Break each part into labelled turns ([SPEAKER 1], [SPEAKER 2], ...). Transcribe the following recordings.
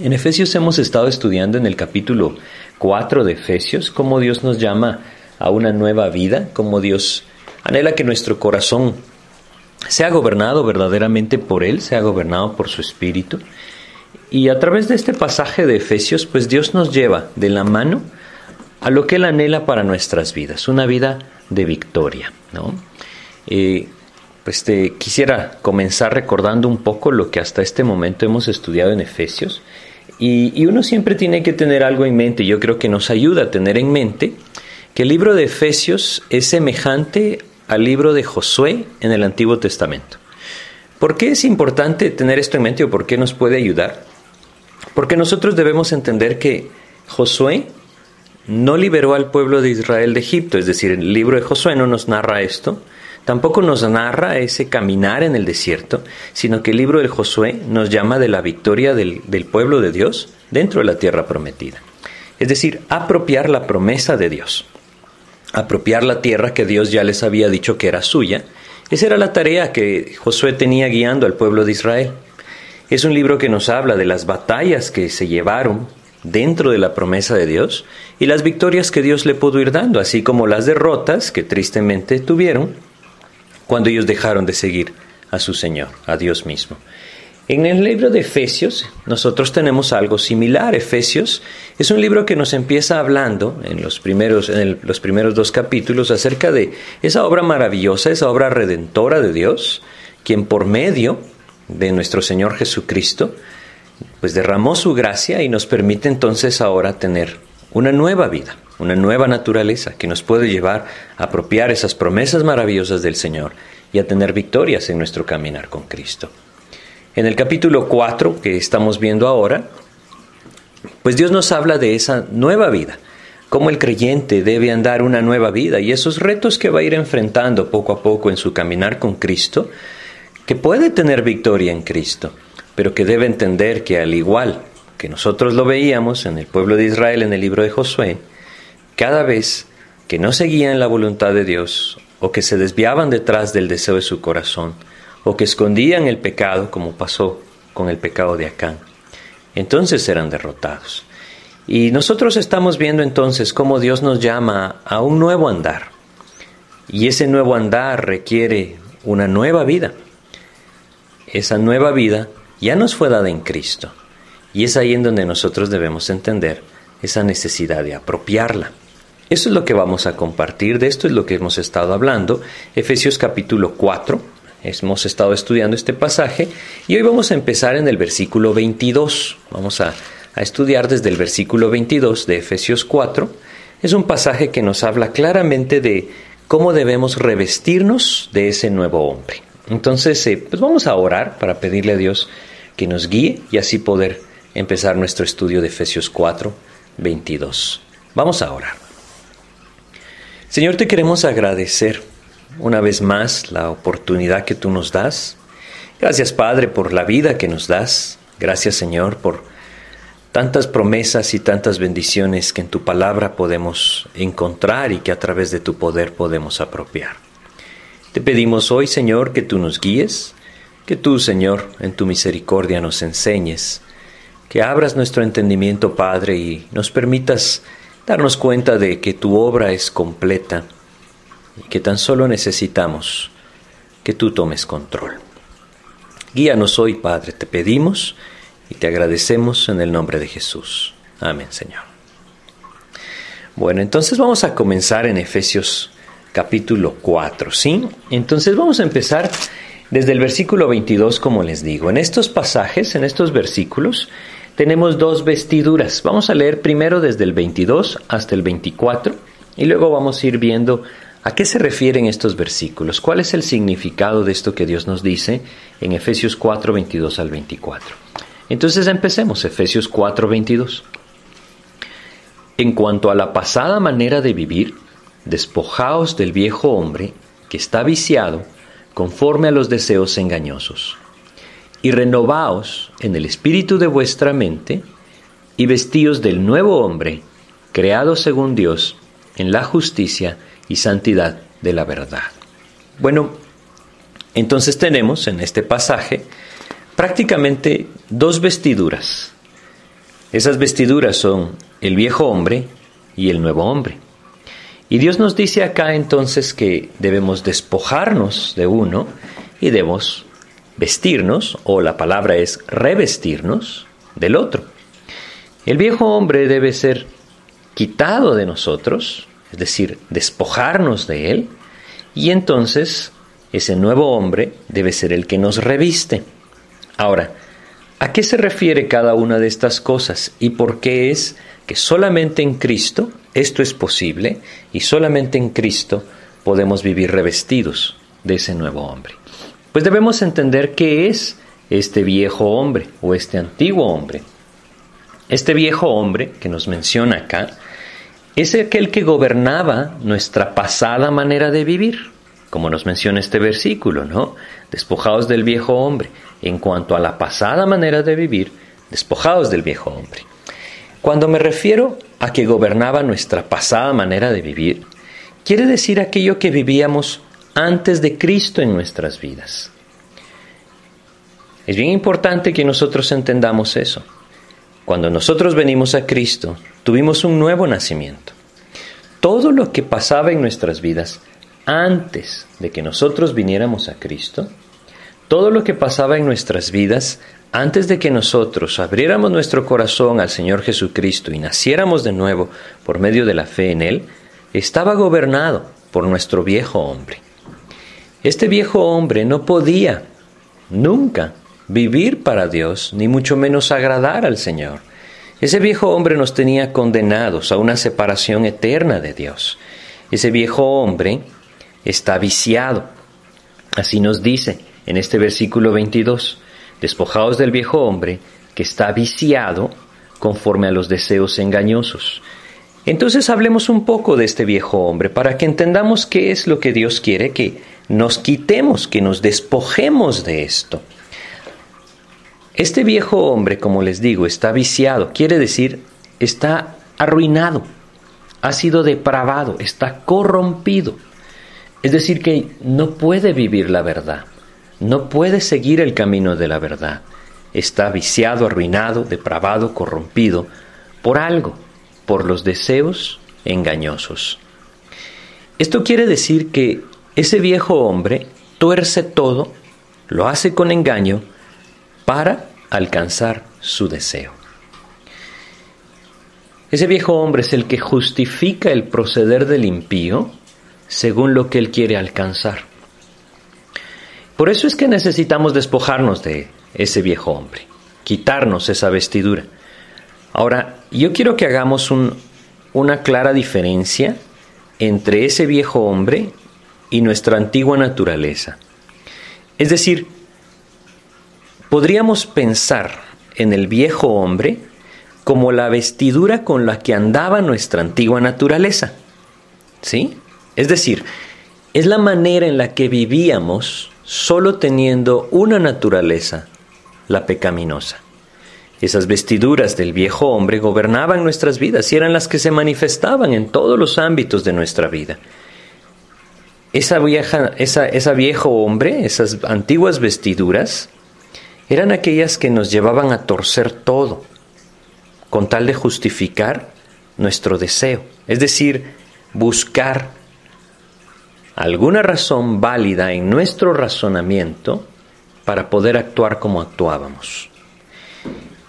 [SPEAKER 1] En Efesios hemos estado estudiando en el capítulo 4 de Efesios cómo Dios nos llama a una nueva vida, cómo Dios anhela que nuestro corazón sea gobernado verdaderamente por Él, sea gobernado por su Espíritu. Y a través de este pasaje de Efesios, pues Dios nos lleva de la mano a lo que Él anhela para nuestras vidas, una vida de victoria. ¿no? Eh, pues te quisiera comenzar recordando un poco lo que hasta este momento hemos estudiado en Efesios. Y, uno siempre tiene que tener algo en mente, yo creo que nos ayuda a tener en mente que el libro de Efesios es semejante al libro de Josué en el Antiguo Testamento. ¿Por qué es importante tener esto en mente o por qué nos puede ayudar? Porque nosotros debemos entender que Josué no liberó al pueblo de Israel de Egipto, es decir, el libro de Josué no nos narra esto, tampoco nos narra ese caminar en el desierto, sino que el libro de Josué nos llama de la victoria del, del pueblo de Dios dentro de la tierra prometida. Es decir, apropiar la promesa de Dios, apropiar la tierra que Dios ya les había dicho que era suya. Esa era la tarea que Josué tenía guiando al pueblo de Israel. Es un libro que nos habla de las batallas que se llevaron dentro de la promesa de Dios y las victorias que Dios le pudo ir dando, así como las derrotas que tristemente tuvieron cuando ellos dejaron de seguir a su Señor, a Dios mismo. En el libro de Efesios nosotros tenemos algo similar. Efesios es un libro que nos empieza hablando en los primeros, en los primeros dos capítulos acerca de esa obra maravillosa, esa obra redentora de Dios, quien por medio de nuestro Señor Jesucristo pues derramó su gracia y nos permite entonces ahora tener una nueva vida, una nueva naturaleza que nos puede llevar a apropiar esas promesas maravillosas del Señor y a tener victorias en nuestro caminar con Cristo. En el capítulo 4 que estamos viendo ahora, pues Dios nos habla de esa nueva vida, cómo el creyente debe andar una nueva vida y esos retos que va a ir enfrentando poco a poco en su caminar con Cristo, que puede tener victoria en Cristo pero que debe entender que al igual que nosotros lo veíamos en el pueblo de Israel en el libro de Josué, cada vez que no seguían la voluntad de Dios o que se desviaban detrás del deseo de su corazón o que escondían el pecado como pasó con el pecado de Acán, entonces eran derrotados. Y nosotros estamos viendo entonces cómo Dios nos llama a un nuevo andar. Y ese nuevo andar requiere una nueva vida. Esa nueva vida ya nos fue dada en Cristo. Y es ahí en donde nosotros debemos entender esa necesidad de apropiarla. Eso es lo que vamos a compartir, de esto es lo que hemos estado hablando. Efesios capítulo 4, hemos estado estudiando este pasaje y hoy vamos a empezar en el versículo 22. Vamos a, estudiar desde el versículo 22 de Efesios 4. Es un pasaje que nos habla claramente de cómo debemos revestirnos de ese nuevo hombre. Entonces, eh, pues vamos a orar para pedirle a Dios que nos guíe y así poder empezar nuestro estudio de Efesios 4, 22. Vamos a orar. Señor, te queremos agradecer una vez más la oportunidad que tú nos das. Gracias, Padre, por la vida que nos das. Gracias, Señor, por tantas promesas y tantas bendiciones que en tu palabra podemos encontrar y que a través de tu poder podemos apropiar. Te pedimos hoy, Señor, que tú nos guíes, que tú, Señor, en tu misericordia nos enseñes, que abras nuestro entendimiento, Padre, y nos permitas darnos cuenta de que tu obra es completa y que tan solo necesitamos que tú tomes control. Guíanos hoy, Padre, te pedimos y te agradecemos en el nombre de Jesús. Amén, Señor. Bueno, entonces vamos a comenzar en Efesios capítulo 4, ¿sí? Entonces vamos a empezar desde el versículo 22, como les digo, en estos pasajes, en estos versículos, tenemos dos vestiduras. Vamos a leer primero desde el 22 hasta el 24 y luego vamos a ir viendo a qué se refieren estos versículos, cuál es el significado de esto que Dios nos dice en Efesios 4, 22 al 24. Entonces empecemos, Efesios 4, 22. En cuanto a la pasada manera de vivir, despojaos del viejo hombre que está viciado conforme a los deseos engañosos, y renovaos en el espíritu de vuestra mente, y vestíos del nuevo hombre, creado según Dios, en la justicia y santidad de la verdad. Bueno, entonces tenemos en este pasaje prácticamente dos vestiduras. Esas vestiduras son el viejo hombre y el nuevo hombre. Y Dios nos dice acá entonces que debemos despojarnos de uno y debemos vestirnos, o la palabra es revestirnos, del otro. El viejo hombre debe ser quitado de nosotros, es decir, despojarnos de él, y entonces ese nuevo hombre debe ser el que nos reviste. Ahora, ¿a qué se refiere cada una de estas cosas y por qué es que solamente en Cristo esto es posible y solamente en Cristo podemos vivir revestidos de ese nuevo hombre? Pues debemos entender qué es este viejo hombre o este antiguo hombre. Este viejo hombre que nos menciona acá es aquel que gobernaba nuestra pasada manera de vivir, como nos menciona este versículo, ¿no? Despojados del viejo hombre. En cuanto a la pasada manera de vivir, despojados del viejo hombre. Cuando me refiero a que gobernaba nuestra pasada manera de vivir, quiere decir aquello que vivíamos antes de Cristo en nuestras vidas. Es bien importante que nosotros entendamos eso. Cuando nosotros venimos a Cristo, tuvimos un nuevo nacimiento. Todo lo que pasaba en nuestras vidas antes de que nosotros viniéramos a Cristo, todo lo que pasaba en nuestras vidas antes de que nosotros abriéramos nuestro corazón al Señor Jesucristo y naciéramos de nuevo por medio de la fe en Él, estaba gobernado por nuestro viejo hombre. Este viejo hombre no podía nunca vivir para Dios, ni mucho menos agradar al Señor. Ese viejo hombre nos tenía condenados a una separación eterna de Dios. Ese viejo hombre está viciado. Así nos dice en este versículo 22, despojados del viejo hombre que está viciado conforme a los deseos engañosos. Entonces hablemos un poco de este viejo hombre para que entendamos qué es lo que Dios quiere que nos quitemos, que nos despojemos de esto. Este viejo hombre, como les digo, está viciado, quiere decir, está arruinado, ha sido depravado, está corrompido. Es decir, que no puede vivir la verdad, no puede seguir el camino de la verdad. Está viciado, arruinado, depravado, corrompido por algo, por los deseos engañosos. Esto quiere decir que ese viejo hombre tuerce todo, lo hace con engaño, para alcanzar su deseo. Ese viejo hombre es el que justifica el proceder del impío según lo que él quiere alcanzar. Por eso es que necesitamos despojarnos de ese viejo hombre, quitarnos esa vestidura. Ahora, yo quiero que hagamos una clara diferencia entre ese viejo hombre y nuestra antigua naturaleza. Es decir, Podríamos pensar en el viejo hombre como la vestidura con la que andaba nuestra antigua naturaleza. ¿Sí? Es decir, es la manera en la que vivíamos solo teniendo una naturaleza, la pecaminosa. Esas vestiduras del viejo hombre gobernaban nuestras vidas y eran las que se manifestaban en todos los ámbitos de nuestra vida. Esa vieja, esa, esa viejo hombre, esas antiguas vestiduras, eran aquellas que nos llevaban a torcer todo, con tal de justificar nuestro deseo, es decir, buscar alguna razón válida en nuestro razonamiento para poder actuar como actuábamos.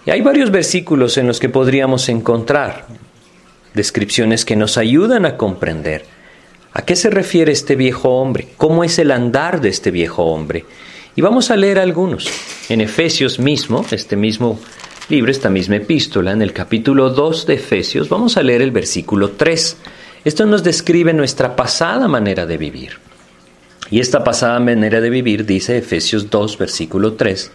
[SPEAKER 1] Y hay varios versículos en los que podríamos encontrar descripciones que nos ayudan a comprender a qué se refiere este viejo hombre, cómo es el andar de este viejo hombre y vamos a leer algunos. En Efesios mismo, este mismo libro, esta misma epístola, en el capítulo 2 de Efesios, vamos a leer el versículo 3. Esto nos describe nuestra pasada manera de vivir. Y esta pasada manera de vivir dice Efesios 2, versículo 3,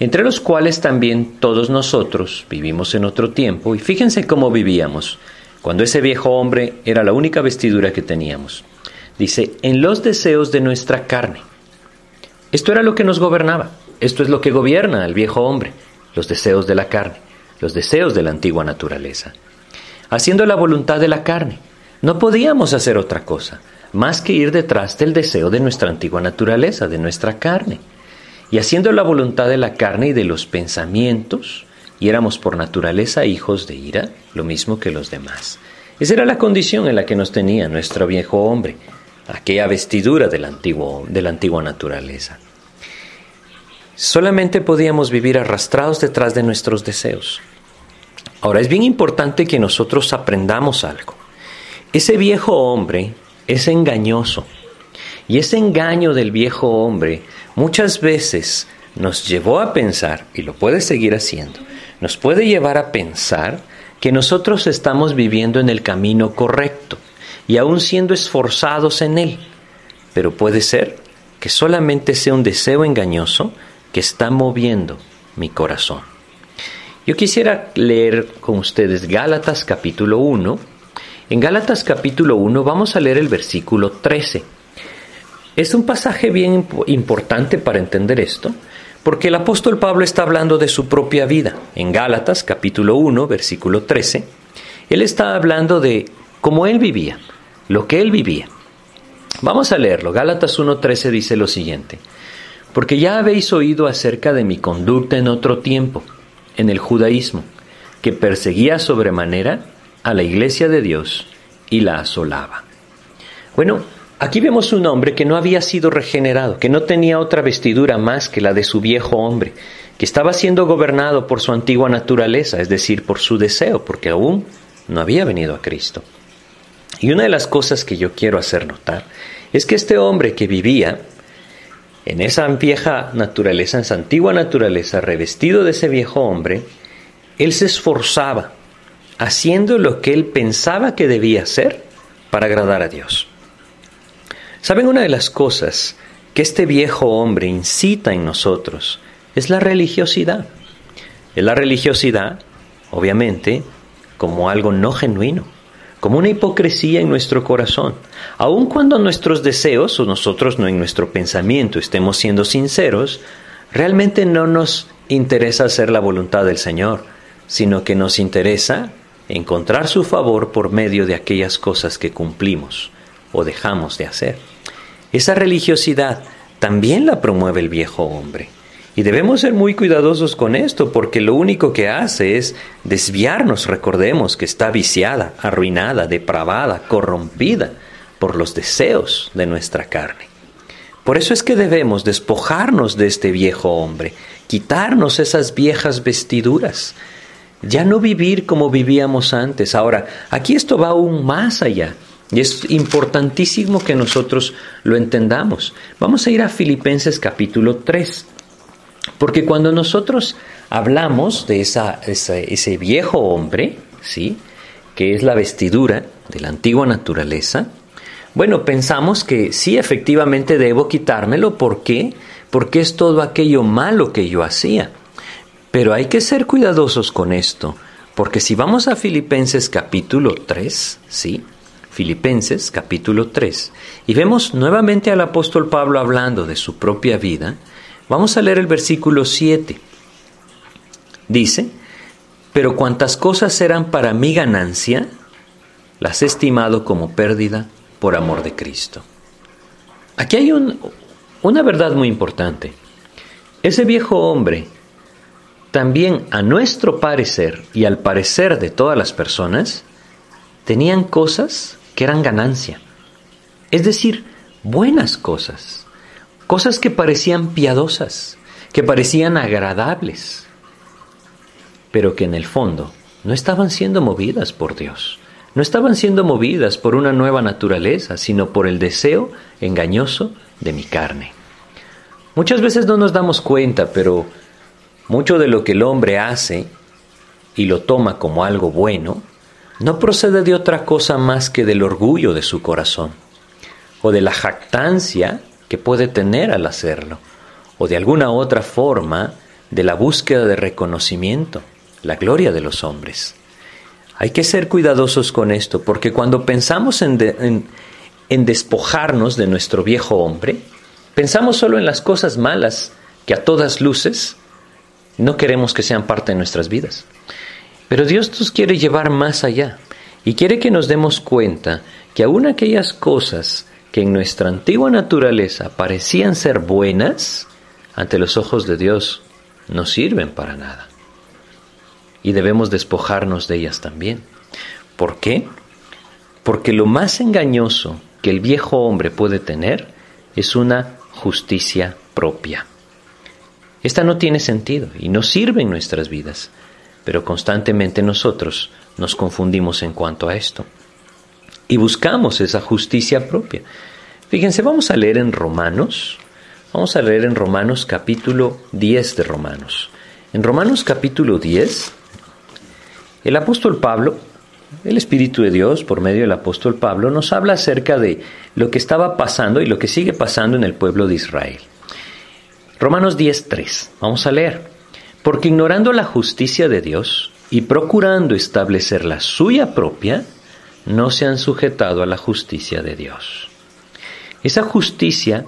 [SPEAKER 1] entre los cuales también todos nosotros vivimos en otro tiempo, y fíjense cómo vivíamos, cuando ese viejo hombre era la única vestidura que teníamos. Dice, en los deseos de nuestra carne esto era lo que nos gobernaba. Esto es lo que gobierna al viejo hombre, los deseos de la carne, los deseos de la antigua naturaleza. Haciendo la voluntad de la carne, no podíamos hacer otra cosa más que ir detrás del deseo de nuestra antigua naturaleza, de nuestra carne. Y haciendo la voluntad de la carne y de los pensamientos, y éramos por naturaleza hijos de ira, lo mismo que los demás. Esa era la condición en la que nos tenía nuestro viejo hombre, aquella vestidura de la antigua naturaleza. Solamente podíamos vivir arrastrados detrás de nuestros deseos. Ahora es bien importante que nosotros aprendamos algo. Ese viejo hombre es engañoso. Y ese engaño del viejo hombre muchas veces nos llevó a pensar, y lo puede seguir haciendo, nos puede llevar a pensar que nosotros estamos viviendo en el camino correcto y aún siendo esforzados en él. Pero puede ser que solamente sea un deseo engañoso que está moviendo mi corazón. Yo quisiera leer con ustedes Gálatas capítulo 1. En Gálatas capítulo 1 vamos a leer el versículo 13. Es un pasaje bien importante para entender esto, porque el apóstol Pablo está hablando de su propia vida. En Gálatas capítulo 1, versículo 13, él está hablando de cómo él vivía, lo que él vivía. Vamos a leerlo. Gálatas 1.13 dice lo siguiente porque ya habéis oído acerca de mi conducta en otro tiempo, en el judaísmo, que perseguía sobremanera a la iglesia de Dios y la asolaba. Bueno, aquí vemos un hombre que no había sido regenerado, que no tenía otra vestidura más que la de su viejo hombre, que estaba siendo gobernado por su antigua naturaleza, es decir, por su deseo, porque aún no había venido a Cristo. Y una de las cosas que yo quiero hacer notar es que este hombre que vivía en esa vieja naturaleza, en esa antigua naturaleza, revestido de ese viejo hombre, él se esforzaba haciendo lo que él pensaba que debía hacer para agradar a Dios. ¿Saben una de las cosas que este viejo hombre incita en nosotros? Es la religiosidad. Es la religiosidad, obviamente, como algo no genuino como una hipocresía en nuestro corazón. Aun cuando nuestros deseos, o nosotros no en nuestro pensamiento, estemos siendo sinceros, realmente no nos interesa hacer la voluntad del Señor, sino que nos interesa encontrar su favor por medio de aquellas cosas que cumplimos o dejamos de hacer. Esa religiosidad también la promueve el viejo hombre. Y debemos ser muy cuidadosos con esto porque lo único que hace es desviarnos, recordemos que está viciada, arruinada, depravada, corrompida por los deseos de nuestra carne. Por eso es que debemos despojarnos de este viejo hombre, quitarnos esas viejas vestiduras, ya no vivir como vivíamos antes. Ahora, aquí esto va aún más allá. Y es importantísimo que nosotros lo entendamos. Vamos a ir a Filipenses capítulo 3. Porque cuando nosotros hablamos de esa, ese viejo hombre, ¿sí? que es la vestidura de la antigua naturaleza, bueno, pensamos que sí, efectivamente debo quitármelo. ¿Por qué? Porque es todo aquello malo que yo hacía. Pero hay que ser cuidadosos con esto, porque si vamos a Filipenses capítulo 3, ¿sí? Filipenses capítulo 3, y vemos nuevamente al apóstol Pablo hablando de su propia vida, Vamos a leer el versículo 7. Dice, pero cuantas cosas eran para mi ganancia, las he estimado como pérdida por amor de Cristo. Aquí hay una verdad muy importante. Ese viejo hombre, también a nuestro parecer y al parecer de todas las personas, tenían cosas que eran ganancia. Es decir, buenas cosas cosas que parecían piadosas, que parecían agradables, pero que en el fondo no estaban siendo movidas por Dios, no estaban siendo movidas por una nueva naturaleza, sino por el deseo engañoso de mi carne. Muchas veces no nos damos cuenta, pero mucho de lo que el hombre hace y lo toma como algo bueno, no procede de otra cosa más que del orgullo de su corazón, o de la jactancia que puede tener al hacerlo, o de alguna otra forma de la búsqueda de reconocimiento, la gloria de los hombres. Hay que ser cuidadosos con esto, porque cuando pensamos en, despojarnos de nuestro viejo hombre, pensamos solo en las cosas malas que a todas luces no queremos que sean parte de nuestras vidas. Pero Dios nos quiere llevar más allá y quiere que nos demos cuenta que aún aquellas cosas que en nuestra antigua naturaleza parecían ser buenas, ante los ojos de Dios no sirven para nada. y debemos despojarnos de ellas también. ¿Por qué? Porque lo más engañoso que el viejo hombre puede tener es una justicia propia. Esta no tiene sentido y no sirve en nuestras vidas, pero constantemente nosotros nos confundimos en cuanto a esto y buscamos esa justicia propia. Fíjense, vamos a leer en Romanos, vamos a leer en Romanos capítulo 10 de Romanos. En Romanos capítulo 10, el apóstol Pablo, el Espíritu de Dios, por medio del apóstol Pablo, nos habla acerca de lo que estaba pasando y lo que sigue pasando en el pueblo de Israel. Romanos 10.3, vamos a leer. Porque ignorando la justicia de Dios y procurando establecer la suya propia, no se han sujetado a la justicia de Dios. Esa justicia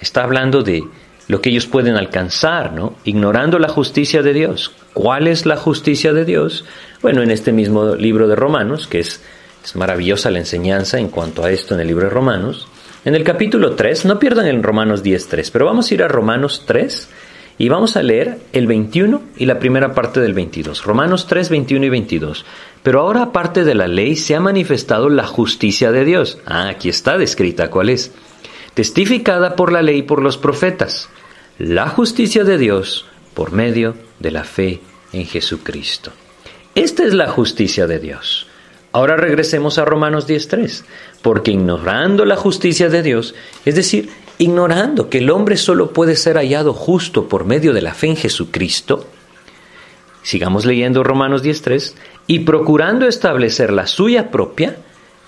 [SPEAKER 1] está hablando de lo que ellos pueden alcanzar, ¿no? Ignorando la justicia de Dios. ¿Cuál es la justicia de Dios? Bueno, en este mismo libro de Romanos, que es, es maravillosa la enseñanza en cuanto a esto en el libro de Romanos, en el capítulo 3, no pierdan el Romanos 10.3, pero vamos a ir a Romanos 3 y vamos a leer el 21 y la primera parte del 22. Romanos 3, 21 y 22. Pero ahora aparte de la ley se ha manifestado la justicia de Dios. Ah, aquí está descrita cuál es. Testificada por la ley y por los profetas la justicia de Dios por medio de la fe en Jesucristo. Esta es la justicia de Dios. Ahora regresemos a Romanos 10.3, porque ignorando la justicia de Dios, es decir, ignorando que el hombre solo puede ser hallado justo por medio de la fe en Jesucristo, sigamos leyendo Romanos 10.3, y procurando establecer la suya propia,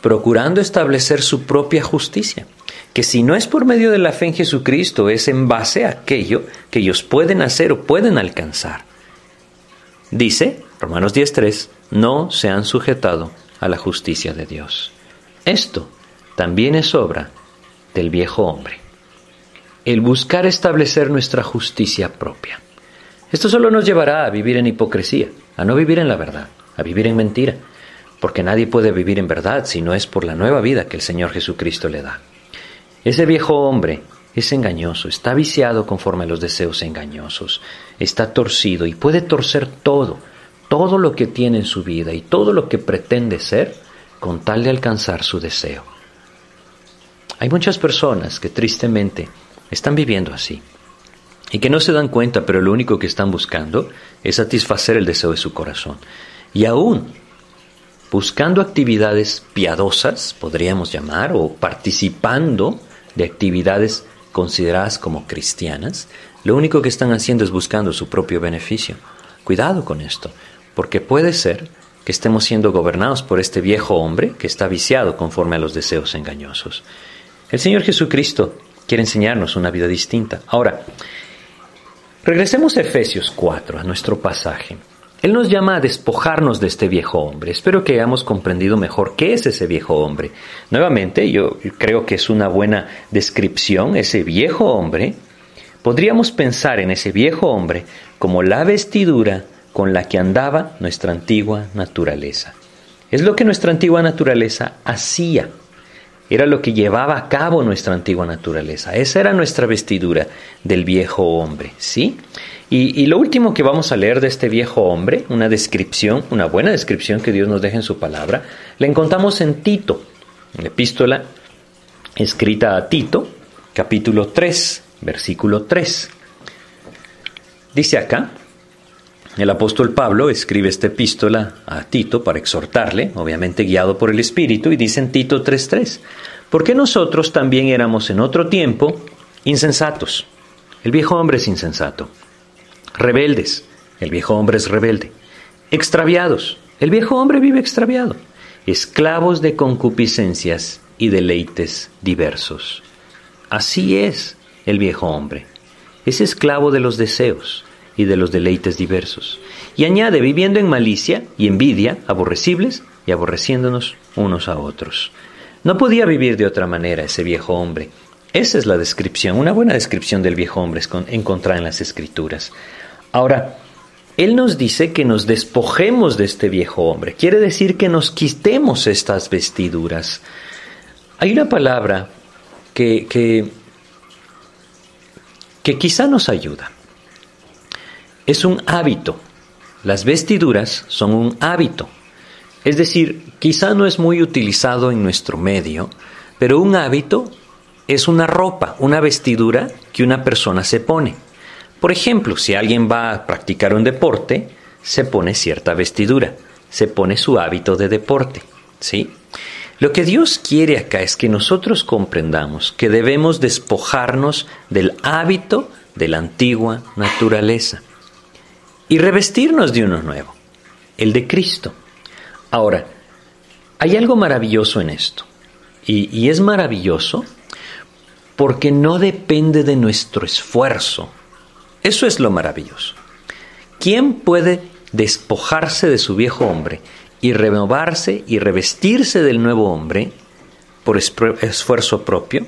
[SPEAKER 1] procurando establecer su propia justicia que si no es por medio de la fe en Jesucristo, es en base a aquello que ellos pueden hacer o pueden alcanzar. Dice, Romanos 10.3, no se han sujetado a la justicia de Dios. Esto también es obra del viejo hombre. El buscar establecer nuestra justicia propia. Esto solo nos llevará a vivir en hipocresía, a no vivir en la verdad, a vivir en mentira, porque nadie puede vivir en verdad si no es por la nueva vida que el Señor Jesucristo le da. Ese viejo hombre es engañoso, está viciado conforme a los deseos engañosos, está torcido y puede torcer todo, todo lo que tiene en su vida y todo lo que pretende ser con tal de alcanzar su deseo. Hay muchas personas que tristemente están viviendo así y que no se dan cuenta, pero lo único que están buscando es satisfacer el deseo de su corazón. Y aún buscando actividades piadosas, podríamos llamar, o participando de actividades consideradas como cristianas, lo único que están haciendo es buscando su propio beneficio. Cuidado con esto, porque puede ser que estemos siendo gobernados por este viejo hombre que está viciado conforme a los deseos engañosos. El Señor Jesucristo quiere enseñarnos una vida distinta. Ahora, regresemos a Efesios 4, a nuestro pasaje. Él nos llama a despojarnos de este viejo hombre. Espero que hayamos comprendido mejor qué es ese viejo hombre. Nuevamente, yo creo que es una buena descripción, ese viejo hombre. Podríamos pensar en ese viejo hombre como la vestidura con la que andaba nuestra antigua naturaleza. Es lo que nuestra antigua naturaleza hacía. Era lo que llevaba a cabo nuestra antigua naturaleza. Esa era nuestra vestidura del viejo hombre, ¿sí? Y, lo último que vamos a leer de este viejo hombre, una descripción, una buena descripción que Dios nos deja en su palabra, la encontramos en Tito, en la epístola escrita a Tito, capítulo 3, versículo 3. Dice acá, el apóstol Pablo escribe esta epístola a Tito para exhortarle, obviamente guiado por el Espíritu, y dice en Tito 3:3, porque nosotros también éramos en otro tiempo insensatos. El viejo hombre es insensato. Rebeldes, el viejo hombre es rebelde, extraviados, el viejo hombre vive extraviado, esclavos de concupiscencias y deleites diversos. Así es el viejo hombre, es esclavo de los deseos y de los deleites diversos. Y añade, viviendo en malicia y envidia, aborrecibles y aborreciéndonos unos a otros. No podía vivir de otra manera ese viejo hombre. Esa es la descripción, una buena descripción del viejo hombre encontrada en las escrituras. Ahora, Él nos dice que nos despojemos de este viejo hombre. Quiere decir que nos quitemos estas vestiduras. Hay una palabra que, que, que quizá nos ayuda. Es un hábito. las vestiduras son un hábito. Es decir, quizá no es muy utilizado en nuestro medio, pero un hábito es una ropa, una vestidura que una persona se pone. Por ejemplo, si alguien va a practicar un deporte, se pone cierta vestidura, se pone su hábito de deporte, ¿sí? Lo que Dios quiere acá es que nosotros comprendamos que debemos despojarnos del hábito de la antigua naturaleza y revestirnos de uno nuevo, el de Cristo. Ahora, hay algo maravilloso en esto, y, es maravilloso porque no depende de nuestro esfuerzo. Eso es lo maravilloso. ¿Quién puede despojarse de su viejo hombre y renovarse y revestirse del nuevo hombre por esfuerzo propio?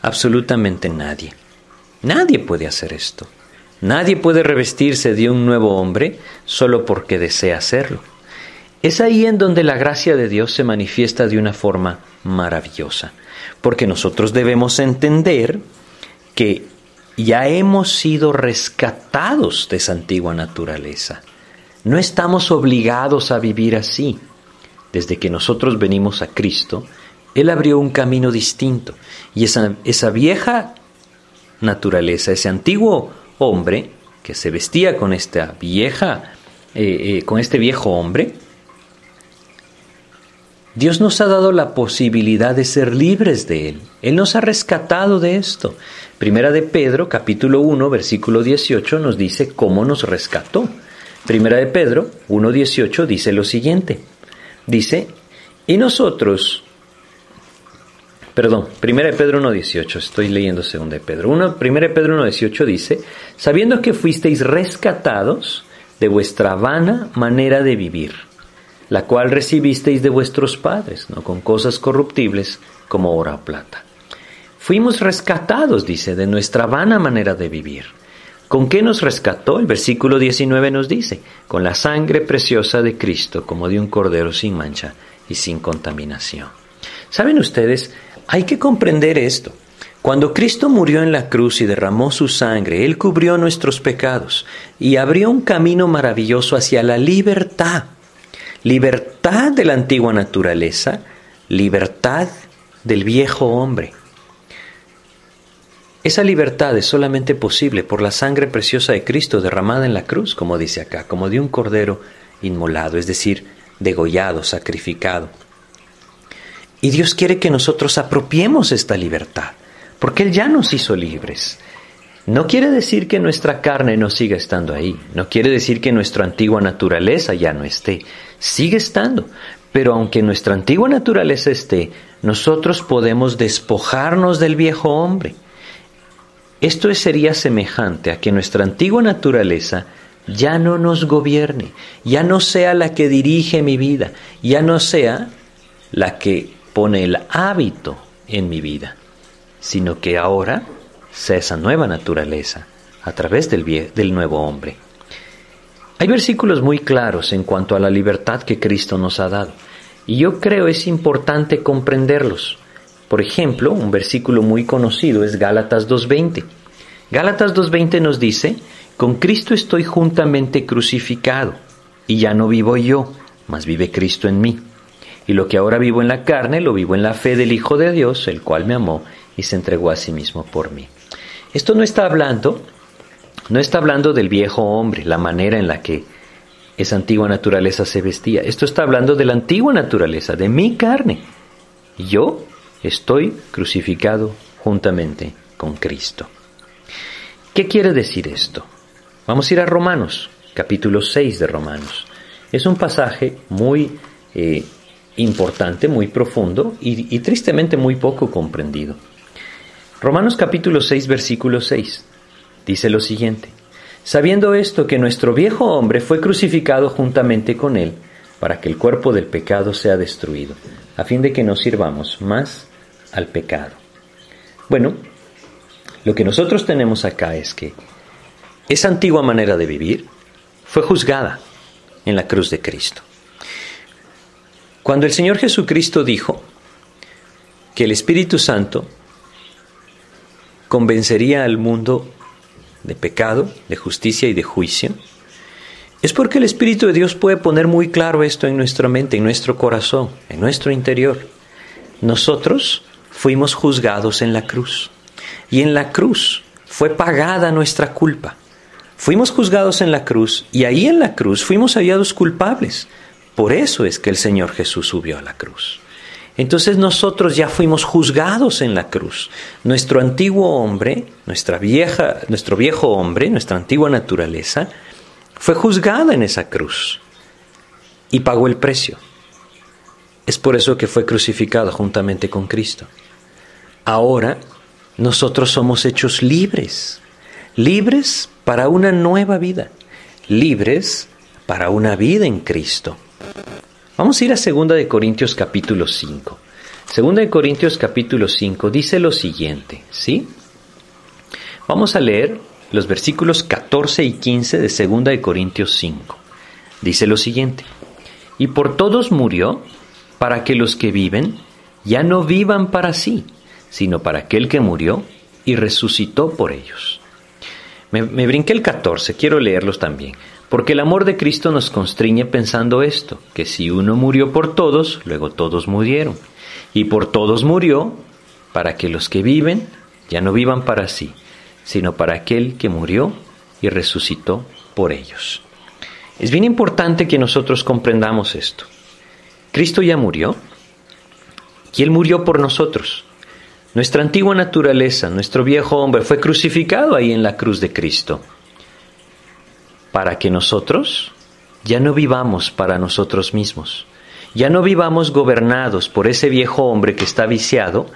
[SPEAKER 1] Absolutamente nadie. Nadie puede hacer esto. Nadie puede revestirse de un nuevo hombre solo porque desea hacerlo. Es ahí en donde la gracia de Dios se manifiesta de una forma maravillosa, porque nosotros debemos entender que ya hemos sido rescatados de esa antigua naturaleza. No estamos obligados a vivir así. Desde que nosotros venimos a Cristo, Él abrió un camino distinto y esa, esa vieja naturaleza, ese antiguo hombre que se vestía con esta vieja, eh, eh, con este viejo hombre, Dios nos ha dado la posibilidad de ser libres de Él. Él nos ha rescatado de esto. Primera de Pedro, capítulo 1, versículo 18, nos dice cómo nos rescató. Primera de Pedro 1.18 dice lo siguiente. Dice, y nosotros, perdón, Primera de Pedro 1.18, estoy leyendo Segunda de Pedro. 1, Primera de Pedro 1.18 dice, sabiendo que fuisteis rescatados de vuestra vana manera de vivir la cual recibisteis de vuestros padres, no con cosas corruptibles como oro o plata. Fuimos rescatados, dice, de nuestra vana manera de vivir. ¿Con qué nos rescató? El versículo 19 nos dice, con la sangre preciosa de Cristo, como de un cordero sin mancha y sin contaminación. ¿Saben ustedes? Hay que comprender esto. Cuando Cristo murió en la cruz y derramó su sangre, Él cubrió nuestros pecados y abrió un camino maravilloso hacia la libertad libertad de la antigua naturaleza, libertad del viejo hombre. Esa libertad es solamente posible por la sangre preciosa de Cristo derramada en la cruz, como dice acá, como de un cordero inmolado, es decir, degollado, sacrificado. Y Dios quiere que nosotros apropiemos esta libertad, porque Él ya nos hizo libres. No quiere decir que nuestra carne no siga estando ahí, no quiere decir que nuestra antigua naturaleza ya no esté, sigue estando, pero aunque nuestra antigua naturaleza esté, nosotros podemos despojarnos del viejo hombre. Esto sería semejante a que nuestra antigua naturaleza ya no nos gobierne, ya no sea la que dirige mi vida, ya no sea la que pone el hábito en mi vida, sino que ahora sea esa nueva naturaleza a través del, del nuevo hombre. Hay versículos muy claros en cuanto a la libertad que Cristo nos ha dado, y yo creo es importante comprenderlos. Por ejemplo, un versículo muy conocido es Gálatas 2.20. Gálatas 2.20 nos dice, con Cristo estoy juntamente crucificado, y ya no vivo yo, mas vive Cristo en mí. Y lo que ahora vivo en la carne, lo vivo en la fe del Hijo de Dios, el cual me amó y se entregó a sí mismo por mí. Esto no está hablando, no está hablando del viejo hombre, la manera en la que esa antigua naturaleza se vestía. Esto está hablando de la antigua naturaleza, de mi carne. Yo estoy crucificado juntamente con Cristo. ¿Qué quiere decir esto? Vamos a ir a Romanos, capítulo 6 de Romanos. Es un pasaje muy eh, importante, muy profundo y tristemente muy poco comprendido. Romanos capítulo 6, versículo 6 dice lo siguiente, sabiendo esto que nuestro viejo hombre fue crucificado juntamente con él, para que el cuerpo del pecado sea destruido, a fin de que no sirvamos más al pecado. Bueno, lo que nosotros tenemos acá es que esa antigua manera de vivir fue juzgada en la cruz de Cristo. Cuando el Señor Jesucristo dijo que el Espíritu Santo convencería al mundo de pecado, de justicia y de juicio, Es porque el Espíritu de Dios puede poner muy claro esto en nuestra mente, en nuestro corazón, en nuestro interior. Nosotros fuimos juzgados en la cruz y en la cruz fue pagada nuestra culpa. Fuimos juzgados en la cruz y ahí en la cruz fuimos hallados culpables. Por eso es que el Señor Jesús subió a la cruz. Entonces nosotros ya fuimos juzgados en la cruz. Nuestro antiguo hombre, nuestra vieja, nuestro viejo hombre, nuestra antigua naturaleza, fue juzgada en esa cruz y pagó el precio. Es por eso que fue crucificado juntamente con Cristo. Ahora nosotros somos hechos libres, libres para una nueva vida, libres para una vida en Cristo. Vamos a ir a 2 de Corintios capítulo 5. 2 de Corintios capítulo 5 dice lo siguiente, ¿sí? Vamos a leer los versículos 14 y 15 de 2 de Corintios 5. Dice lo siguiente: Y por todos murió para que los que viven ya no vivan para sí, sino para aquel que murió y resucitó por ellos. Me, me brinqué el 14, quiero leerlos también. Porque el amor de Cristo nos constriñe pensando esto, que si uno murió por todos, luego todos murieron. Y por todos murió, para que los que viven ya no vivan para sí, sino para aquel que murió y resucitó por ellos. Es bien importante que nosotros comprendamos esto. Cristo ya murió y Él murió por nosotros. Nuestra antigua naturaleza, nuestro viejo hombre, fue crucificado ahí en la cruz de Cristo para que nosotros ya no vivamos para nosotros mismos, ya no vivamos gobernados por ese viejo hombre que está viciado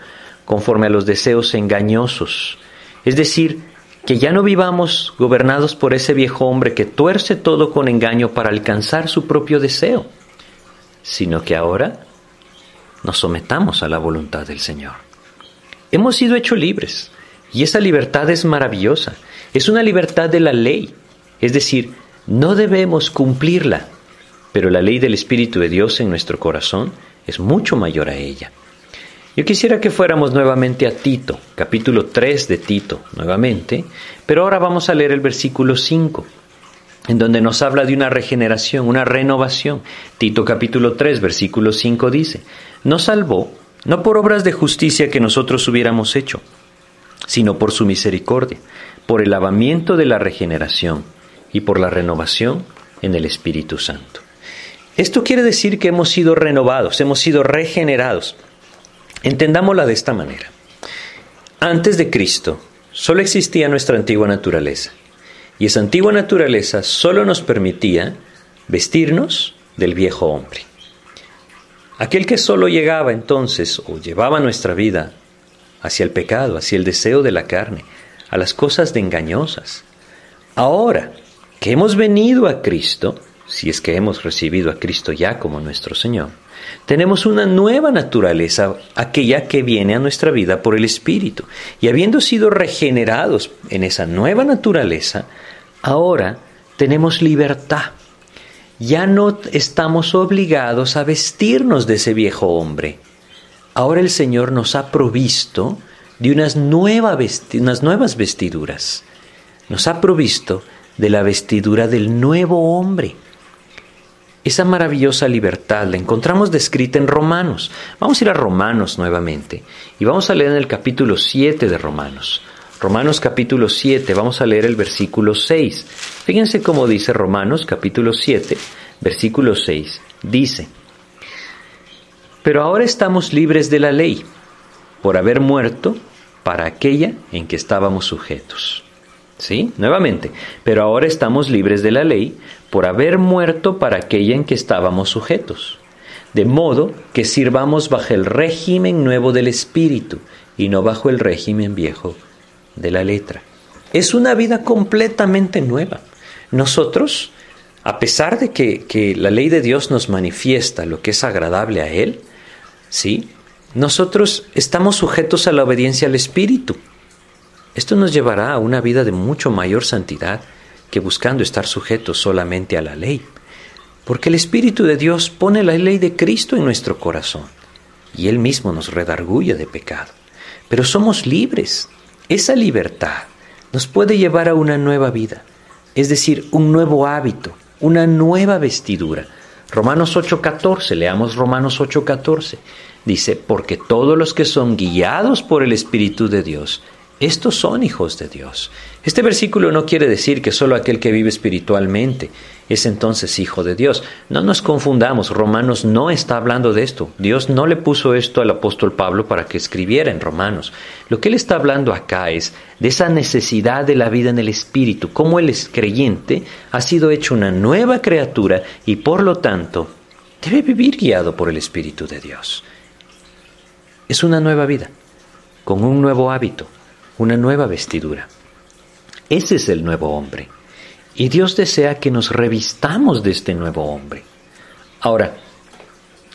[SPEAKER 1] conforme a los deseos engañosos. Es decir, que ya no vivamos gobernados por ese viejo hombre que tuerce todo con engaño para alcanzar su propio deseo, sino que ahora nos sometamos a la voluntad del Señor. Hemos sido hechos libres y esa libertad es maravillosa. Es una libertad de la ley, es decir, no debemos cumplirla, pero la ley del Espíritu de Dios en nuestro corazón es mucho mayor a ella. Yo quisiera que fuéramos nuevamente a Tito, capítulo 3 de Tito, nuevamente, pero ahora vamos a leer el versículo 5, en donde nos habla de una regeneración, una renovación. Tito capítulo 3, versículo 5 dice, nos salvó no por obras de justicia que nosotros hubiéramos hecho, sino por su misericordia, por el lavamiento de la regeneración y por la renovación en el Espíritu Santo. Esto quiere decir que hemos sido renovados, hemos sido regenerados. Entendámosla de esta manera. Antes de Cristo, solo existía nuestra antigua naturaleza. Y esa antigua naturaleza solo nos permitía vestirnos del viejo hombre. Aquel que solo llegaba entonces o llevaba nuestra vida hacia el pecado, hacia el deseo de la carne, a las cosas de engañosas. Ahora, que hemos venido a Cristo, si es que hemos recibido a Cristo ya como nuestro Señor, tenemos una nueva naturaleza, aquella que viene a nuestra vida por el Espíritu. Y habiendo sido regenerados en esa nueva naturaleza, ahora tenemos libertad. Ya no estamos obligados a vestirnos de ese viejo hombre. Ahora el Señor nos ha provisto de unas, unas nuevas vestiduras. Nos ha provisto de la vestidura del nuevo hombre. Esa maravillosa libertad la encontramos descrita en Romanos. Vamos a ir a Romanos nuevamente y vamos a leer en el capítulo 7 de Romanos. Romanos capítulo 7, vamos a leer el versículo 6. Fíjense cómo dice Romanos capítulo 7, versículo 6. Dice, pero ahora estamos libres de la ley por haber muerto para aquella en que estábamos sujetos. ¿Sí? Nuevamente, pero ahora estamos libres de la ley por haber muerto para aquella en que estábamos sujetos. De modo que sirvamos bajo el régimen nuevo del Espíritu y no bajo el régimen viejo de la letra. Es una vida completamente nueva. Nosotros, a pesar de que, que la ley de Dios nos manifiesta lo que es agradable a Él, ¿sí? Nosotros estamos sujetos a la obediencia al Espíritu. Esto nos llevará a una vida de mucho mayor santidad que buscando estar sujetos solamente a la ley. Porque el Espíritu de Dios pone la ley de Cristo en nuestro corazón y Él mismo nos redarguye de pecado. Pero somos libres. Esa libertad nos puede llevar a una nueva vida, es decir, un nuevo hábito, una nueva vestidura. Romanos 8:14, leamos Romanos 8:14. Dice, porque todos los que son guiados por el Espíritu de Dios, estos son hijos de Dios. Este versículo no quiere decir que solo aquel que vive espiritualmente es entonces hijo de Dios. No nos confundamos, Romanos no está hablando de esto. Dios no le puso esto al apóstol Pablo para que escribiera en Romanos. Lo que él está hablando acá es de esa necesidad de la vida en el espíritu, como él es creyente, ha sido hecho una nueva criatura y por lo tanto debe vivir guiado por el Espíritu de Dios. Es una nueva vida, con un nuevo hábito, una nueva vestidura. Ese es el nuevo hombre. Y Dios desea que nos revistamos de este nuevo hombre. Ahora,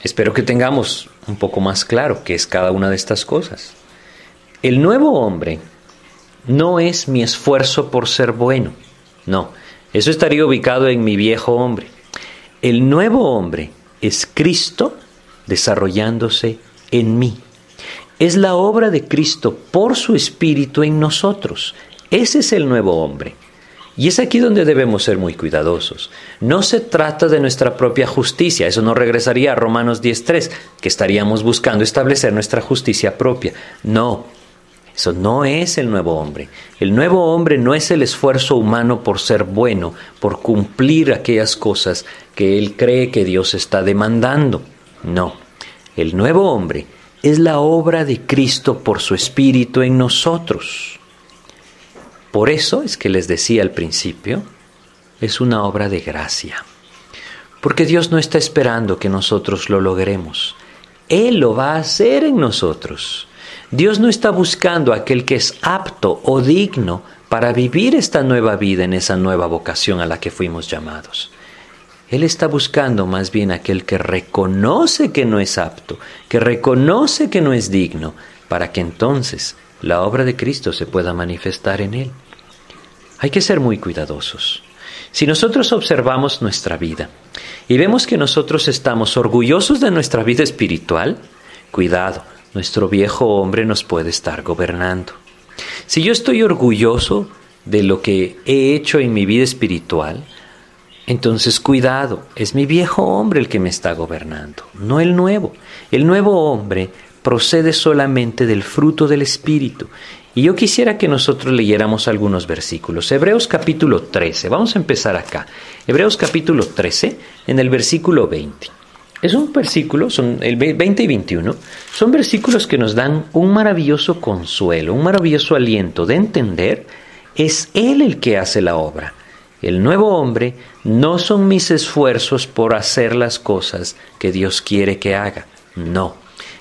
[SPEAKER 1] espero que tengamos un poco más claro qué es cada una de estas cosas. El nuevo hombre no es mi esfuerzo por ser bueno. No, eso estaría ubicado en mi viejo hombre. El nuevo hombre es Cristo desarrollándose en mí. Es la obra de Cristo por su Espíritu en nosotros. Ese es el nuevo hombre. Y es aquí donde debemos ser muy cuidadosos. No se trata de nuestra propia justicia, eso no regresaría a Romanos 10.3, que estaríamos buscando establecer nuestra justicia propia. No, eso no es el nuevo hombre. El nuevo hombre no es el esfuerzo humano por ser bueno, por cumplir aquellas cosas que él cree que Dios está demandando. No, el nuevo hombre es la obra de Cristo por su Espíritu en nosotros. Por eso es que les decía al principio, es una obra de gracia. Porque Dios no está esperando que nosotros lo logremos. Él lo va a hacer en nosotros. Dios no está buscando a aquel que es apto o digno para vivir esta nueva vida en esa nueva vocación a la que fuimos llamados. Él está buscando más bien aquel que reconoce que no es apto, que reconoce que no es digno, para que entonces la obra de Cristo se pueda manifestar en él. Hay que ser muy cuidadosos. Si nosotros observamos nuestra vida y vemos que nosotros estamos orgullosos de nuestra vida espiritual, cuidado, nuestro viejo hombre nos puede estar gobernando. Si yo estoy orgulloso de lo que he hecho en mi vida espiritual, entonces cuidado, es mi viejo hombre el que me está gobernando, no el nuevo. El nuevo hombre procede solamente del fruto del Espíritu. Y yo quisiera que nosotros leyéramos algunos versículos. Hebreos capítulo 13, vamos a empezar acá. Hebreos capítulo 13, en el versículo 20. Es un versículo, son el 20 y 21, son versículos que nos dan un maravilloso consuelo, un maravilloso aliento de entender, es Él el que hace la obra. El nuevo hombre no son mis esfuerzos por hacer las cosas que Dios quiere que haga, no.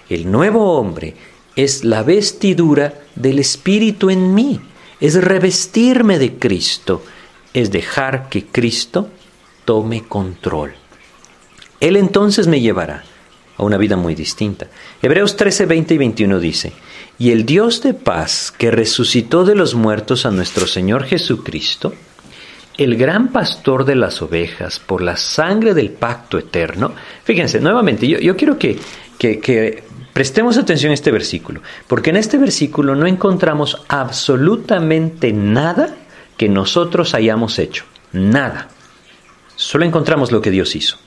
[SPEAKER 1] El nuevo hombre es la vestidura del Espíritu en mí, es revestirme de Cristo, es dejar que Cristo tome control. Él entonces me llevará a una vida muy distinta. Hebreos 13, 20 y 21 dice, y el Dios de paz que resucitó de los muertos a nuestro Señor Jesucristo, el gran pastor de las ovejas por la sangre del pacto eterno. Fíjense, nuevamente, yo, quiero que, que Prestemos atención a este versículo, porque en este versículo no encontramos absolutamente nada que nosotros hayamos hecho. Nada. Solo encontramos lo que Dios hizo.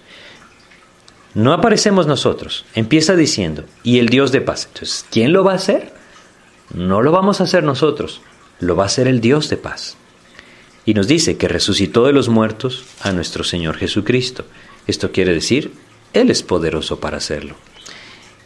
[SPEAKER 1] No aparecemos nosotros. Empieza diciendo, y el Dios de paz. Entonces, ¿quién lo va a hacer? No lo vamos a hacer nosotros, lo va a hacer el Dios de paz. Y nos dice que resucitó de los muertos a nuestro Señor Jesucristo. Esto quiere decir, Él es poderoso para hacerlo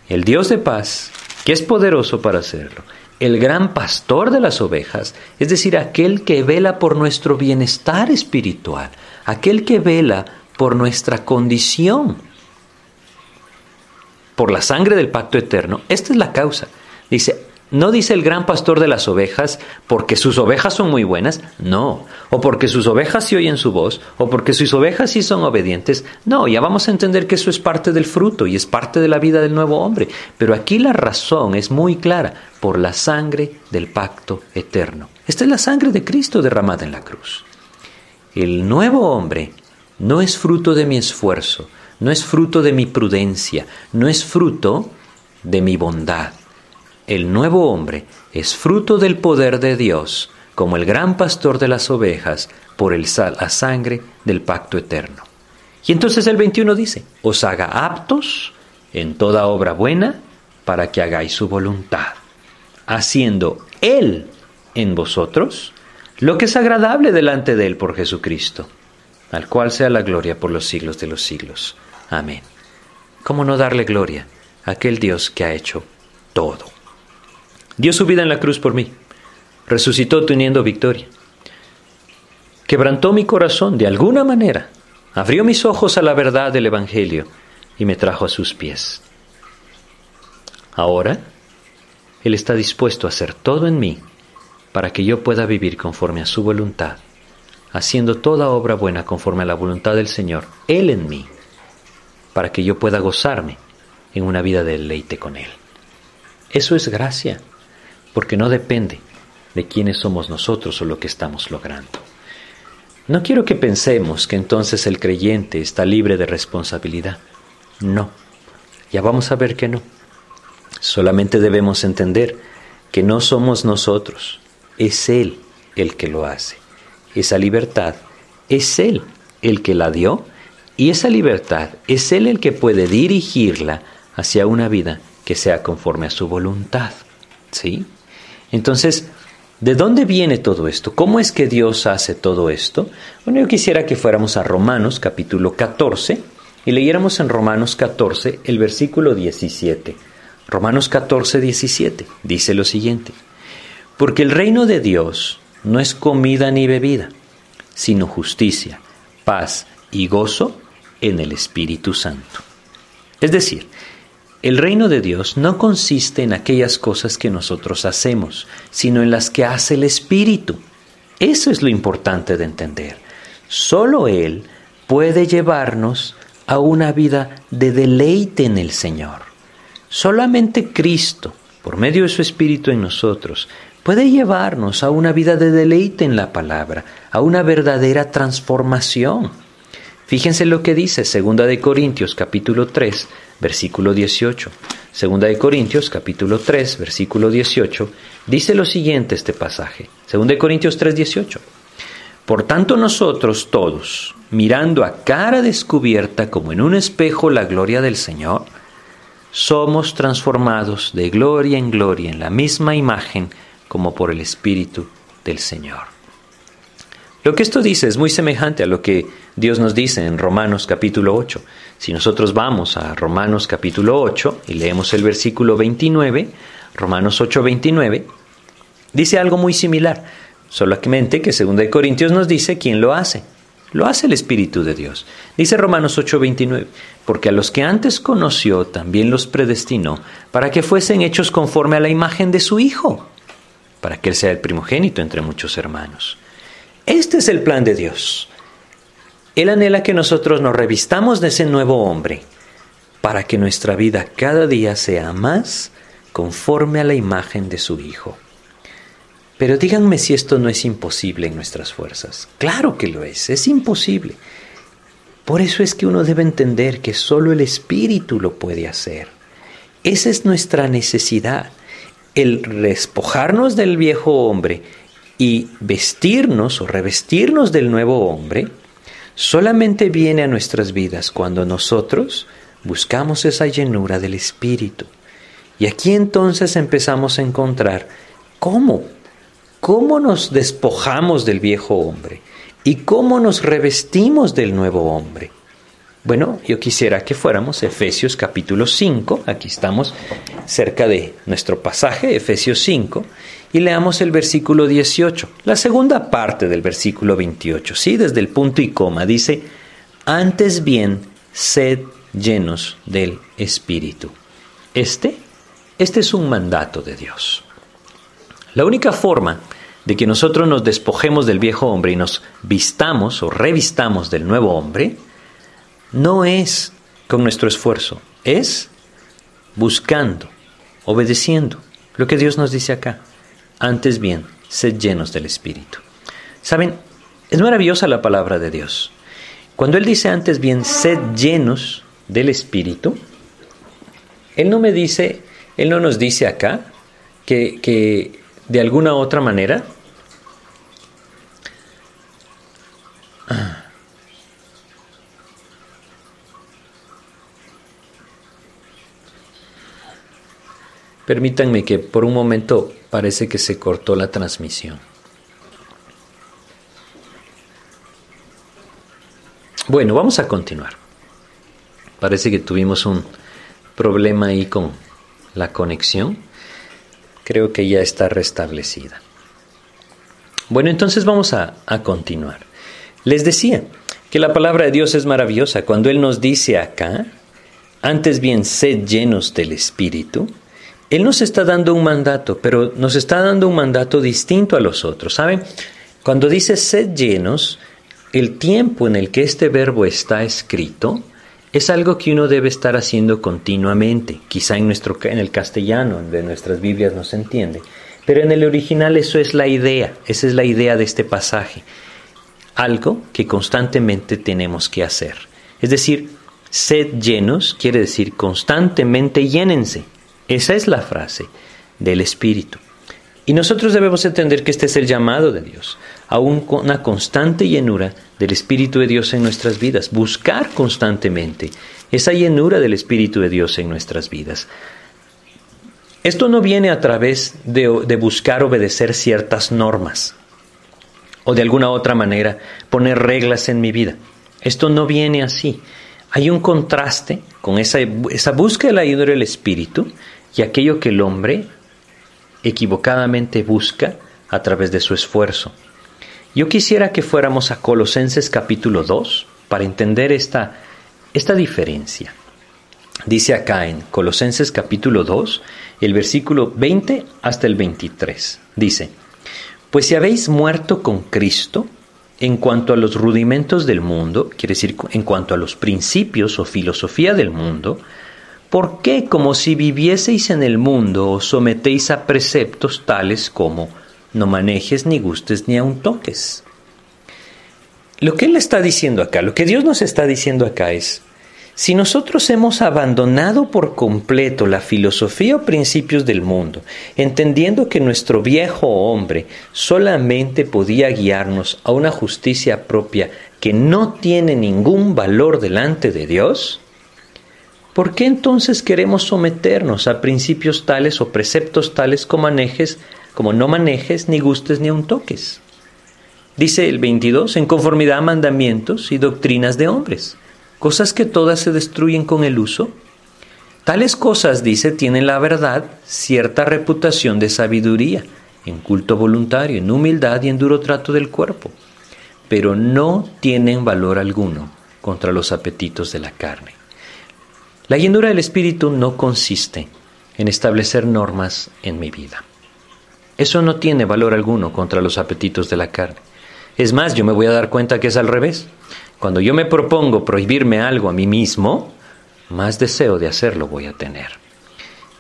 [SPEAKER 1] el Dios de paz, que es poderoso para hacerlo, el gran pastor de las ovejas, es decir, aquel que vela por nuestro bienestar espiritual, aquel que vela por nuestra condición, por la sangre del pacto eterno. Esta es la causa. Dice, no dice el gran pastor de las ovejas porque sus ovejas son muy buenas, no. O porque sus ovejas sí oyen su voz, o porque sus ovejas sí son obedientes. No, ya vamos a entender que eso es parte del fruto y es parte de la vida del nuevo hombre. Pero aquí la razón es muy clara, por la sangre del pacto eterno. Esta es la sangre de Cristo derramada en la cruz. El nuevo hombre no es fruto de mi esfuerzo, no es fruto de mi prudencia, no es fruto de mi bondad el nuevo hombre es fruto del poder de Dios, como el gran pastor de las ovejas, por el sal a sangre del pacto eterno. Y entonces el 21 dice, os haga aptos en toda obra buena para que hagáis su voluntad, haciendo Él en vosotros lo que es agradable delante de Él por Jesucristo, al cual sea la gloria por los siglos de los siglos. Amén. ¿Cómo no darle gloria a aquel Dios que ha hecho todo? Dio su vida en la cruz por mí, resucitó teniendo victoria, quebrantó mi corazón de alguna manera, abrió mis ojos a la verdad del Evangelio y me trajo a sus pies. Ahora, Él está dispuesto a hacer todo en mí para que yo pueda vivir conforme a su voluntad, haciendo toda obra buena conforme a la voluntad del Señor, Él en mí, para que yo pueda gozarme en una vida de deleite con Él. Eso es gracia, porque no depende de quiénes somos nosotros o lo que estamos logrando. No quiero que pensemos que entonces el creyente está libre de responsabilidad. No, ya vamos a ver que no. Solamente debemos entender que no somos nosotros, es Él el que lo hace. Esa libertad es Él el que la dio y esa libertad es Él el que puede dirigirla hacia una vida que sea conforme a su voluntad. ¿Sí? Entonces, ¿de dónde viene todo esto? ¿Cómo es que Dios hace todo esto? Bueno, yo quisiera que fuéramos a Romanos capítulo 14 y leyéramos en Romanos 14 el versículo 17. Romanos 14, 17 dice lo siguiente. Porque el reino de Dios no es comida ni bebida, sino justicia, paz y gozo en el Espíritu Santo. Es decir, el reino de Dios no consiste en aquellas cosas que nosotros hacemos, sino en las que hace el Espíritu. Eso es lo importante de entender. Solo Él puede llevarnos a una vida de deleite en el Señor. Solamente Cristo, por medio de su Espíritu en nosotros, puede llevarnos a una vida de deleite en la palabra, a una verdadera transformación. Fíjense lo que dice 2 de Corintios capítulo 3, versículo 18. 2 de Corintios capítulo 3, versículo 18, dice lo siguiente este pasaje. 2 de Corintios 3, 18. Por tanto nosotros todos, mirando a cara descubierta como en un espejo la gloria del Señor, somos transformados de gloria en gloria en la misma imagen como por el Espíritu del Señor. Lo que esto dice es muy semejante a lo que Dios nos dice en Romanos capítulo 8. Si nosotros vamos a Romanos capítulo 8 y leemos el versículo 29, Romanos 8, 29, dice algo muy similar, solamente que 2 Corintios nos dice quién lo hace. Lo hace el Espíritu de Dios. Dice Romanos 8:29, porque a los que antes conoció también los predestinó para que fuesen hechos conforme a la imagen de su Hijo, para que Él sea el primogénito entre muchos hermanos. Este es el plan de Dios. Él anhela que nosotros nos revistamos de ese nuevo hombre, para que nuestra vida cada día sea más conforme a la imagen de su Hijo. Pero díganme si esto no es imposible en nuestras fuerzas. Claro que lo es, es imposible. Por eso es que uno debe entender que solo el Espíritu lo puede hacer. Esa es nuestra necesidad, el despojarnos del viejo hombre y vestirnos o revestirnos del nuevo hombre, solamente viene a nuestras vidas cuando nosotros buscamos esa llenura del Espíritu. Y aquí entonces empezamos a encontrar cómo cómo nos despojamos del viejo hombre y cómo nos revestimos del nuevo hombre. Bueno, yo quisiera que fuéramos Efesios capítulo 5, aquí estamos cerca de nuestro pasaje, Efesios 5, y leamos el versículo 18, la segunda parte del versículo 28, ¿sí? Desde el punto y coma, dice, antes bien, sed llenos del Espíritu. Este, este es un mandato de Dios. La única forma de que nosotros nos despojemos del viejo hombre y nos vistamos o revistamos del nuevo hombre, no es con nuestro esfuerzo, es buscando, obedeciendo lo que Dios nos dice acá. Antes bien, sed llenos del Espíritu. Saben, es maravillosa la palabra de Dios. Cuando Él dice antes bien, sed llenos del Espíritu, Él no me dice, Él no nos dice acá que, que de alguna otra manera Permítanme que por un momento parece que se cortó la transmisión. Bueno, vamos a continuar. Parece que tuvimos un problema ahí con la conexión. Creo que ya está restablecida. Bueno, entonces vamos a, a continuar. Les decía que la palabra de Dios es maravillosa. Cuando Él nos dice acá, antes bien, sed llenos del Espíritu, Él nos está dando un mandato, pero nos está dando un mandato distinto a los otros. ¿Saben? Cuando dice sed llenos, el tiempo en el que este verbo está escrito es algo que uno debe estar haciendo continuamente. Quizá en, nuestro, en el castellano de nuestras Biblias no se entiende, pero en el original eso es la idea, esa es la idea de este pasaje. Algo que constantemente tenemos que hacer. Es decir, sed llenos quiere decir constantemente llénense. Esa es la frase del Espíritu. Y nosotros debemos entender que este es el llamado de Dios, a una constante llenura del Espíritu de Dios en nuestras vidas, buscar constantemente esa llenura del Espíritu de Dios en nuestras vidas. Esto no viene a través de, buscar obedecer ciertas normas o de alguna otra manera poner reglas en mi vida. Esto no viene así. Hay un contraste con esa, esa búsqueda de la llenura del Espíritu y aquello que el hombre equivocadamente busca a través de su esfuerzo. Yo quisiera que fuéramos a Colosenses capítulo 2 para entender esta, esta diferencia. Dice acá en Colosenses capítulo 2, el versículo 20 hasta el 23. Dice, pues si habéis muerto con Cristo en cuanto a los rudimentos del mundo, quiere decir en cuanto a los principios o filosofía del mundo, ¿Por qué, como si vivieseis en el mundo, os sometéis a preceptos tales como no manejes, ni gustes, ni aun toques? Lo que él está diciendo acá, lo que Dios nos está diciendo acá es, si nosotros hemos abandonado por completo la filosofía o principios del mundo, entendiendo que nuestro viejo hombre solamente podía guiarnos a una justicia propia que no tiene ningún valor delante de Dios, ¿Por qué entonces queremos someternos a principios tales o preceptos tales como manejes, como no manejes, ni gustes, ni aun toques? Dice el 22, en conformidad a mandamientos y doctrinas de hombres, cosas que todas se destruyen con el uso. Tales cosas, dice, tienen la verdad cierta reputación de sabiduría, en culto voluntario, en humildad y en duro trato del cuerpo, pero no tienen valor alguno contra los apetitos de la carne. La llenura del Espíritu no consiste en establecer normas en mi vida. Eso no tiene valor alguno contra los apetitos de la carne. Es más, yo me voy a dar cuenta que es al revés. Cuando yo me propongo prohibirme algo a mí mismo, más deseo de hacerlo voy a tener.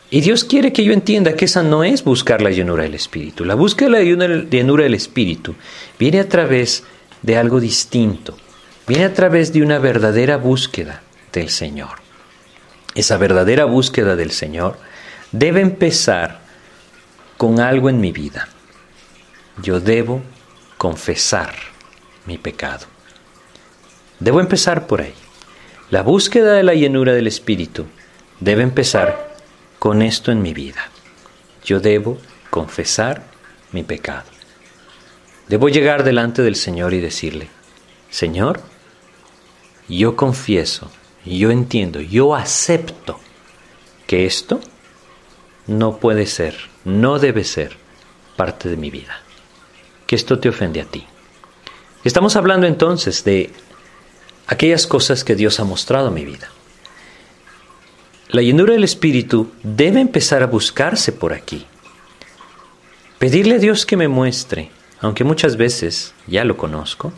[SPEAKER 1] Y Dios quiere que yo entienda que esa no es buscar la llenura del Espíritu. La búsqueda de la llenura del Espíritu viene a través de algo distinto. Viene a través de una verdadera búsqueda del Señor esa verdadera búsqueda del Señor, debe empezar con algo en mi vida. Yo debo confesar mi pecado. Debo empezar por ahí. La búsqueda de la llenura del Espíritu debe empezar con esto en mi vida. Yo debo confesar mi pecado. Debo llegar delante del Señor y decirle, Señor, yo confieso yo entiendo, yo acepto que esto no puede ser, no debe ser parte de mi vida, que esto te ofende a ti. Estamos hablando entonces de aquellas cosas que Dios ha mostrado en mi vida. La llenura del Espíritu debe empezar a buscarse por aquí. Pedirle a Dios que me muestre, aunque muchas veces ya lo conozco,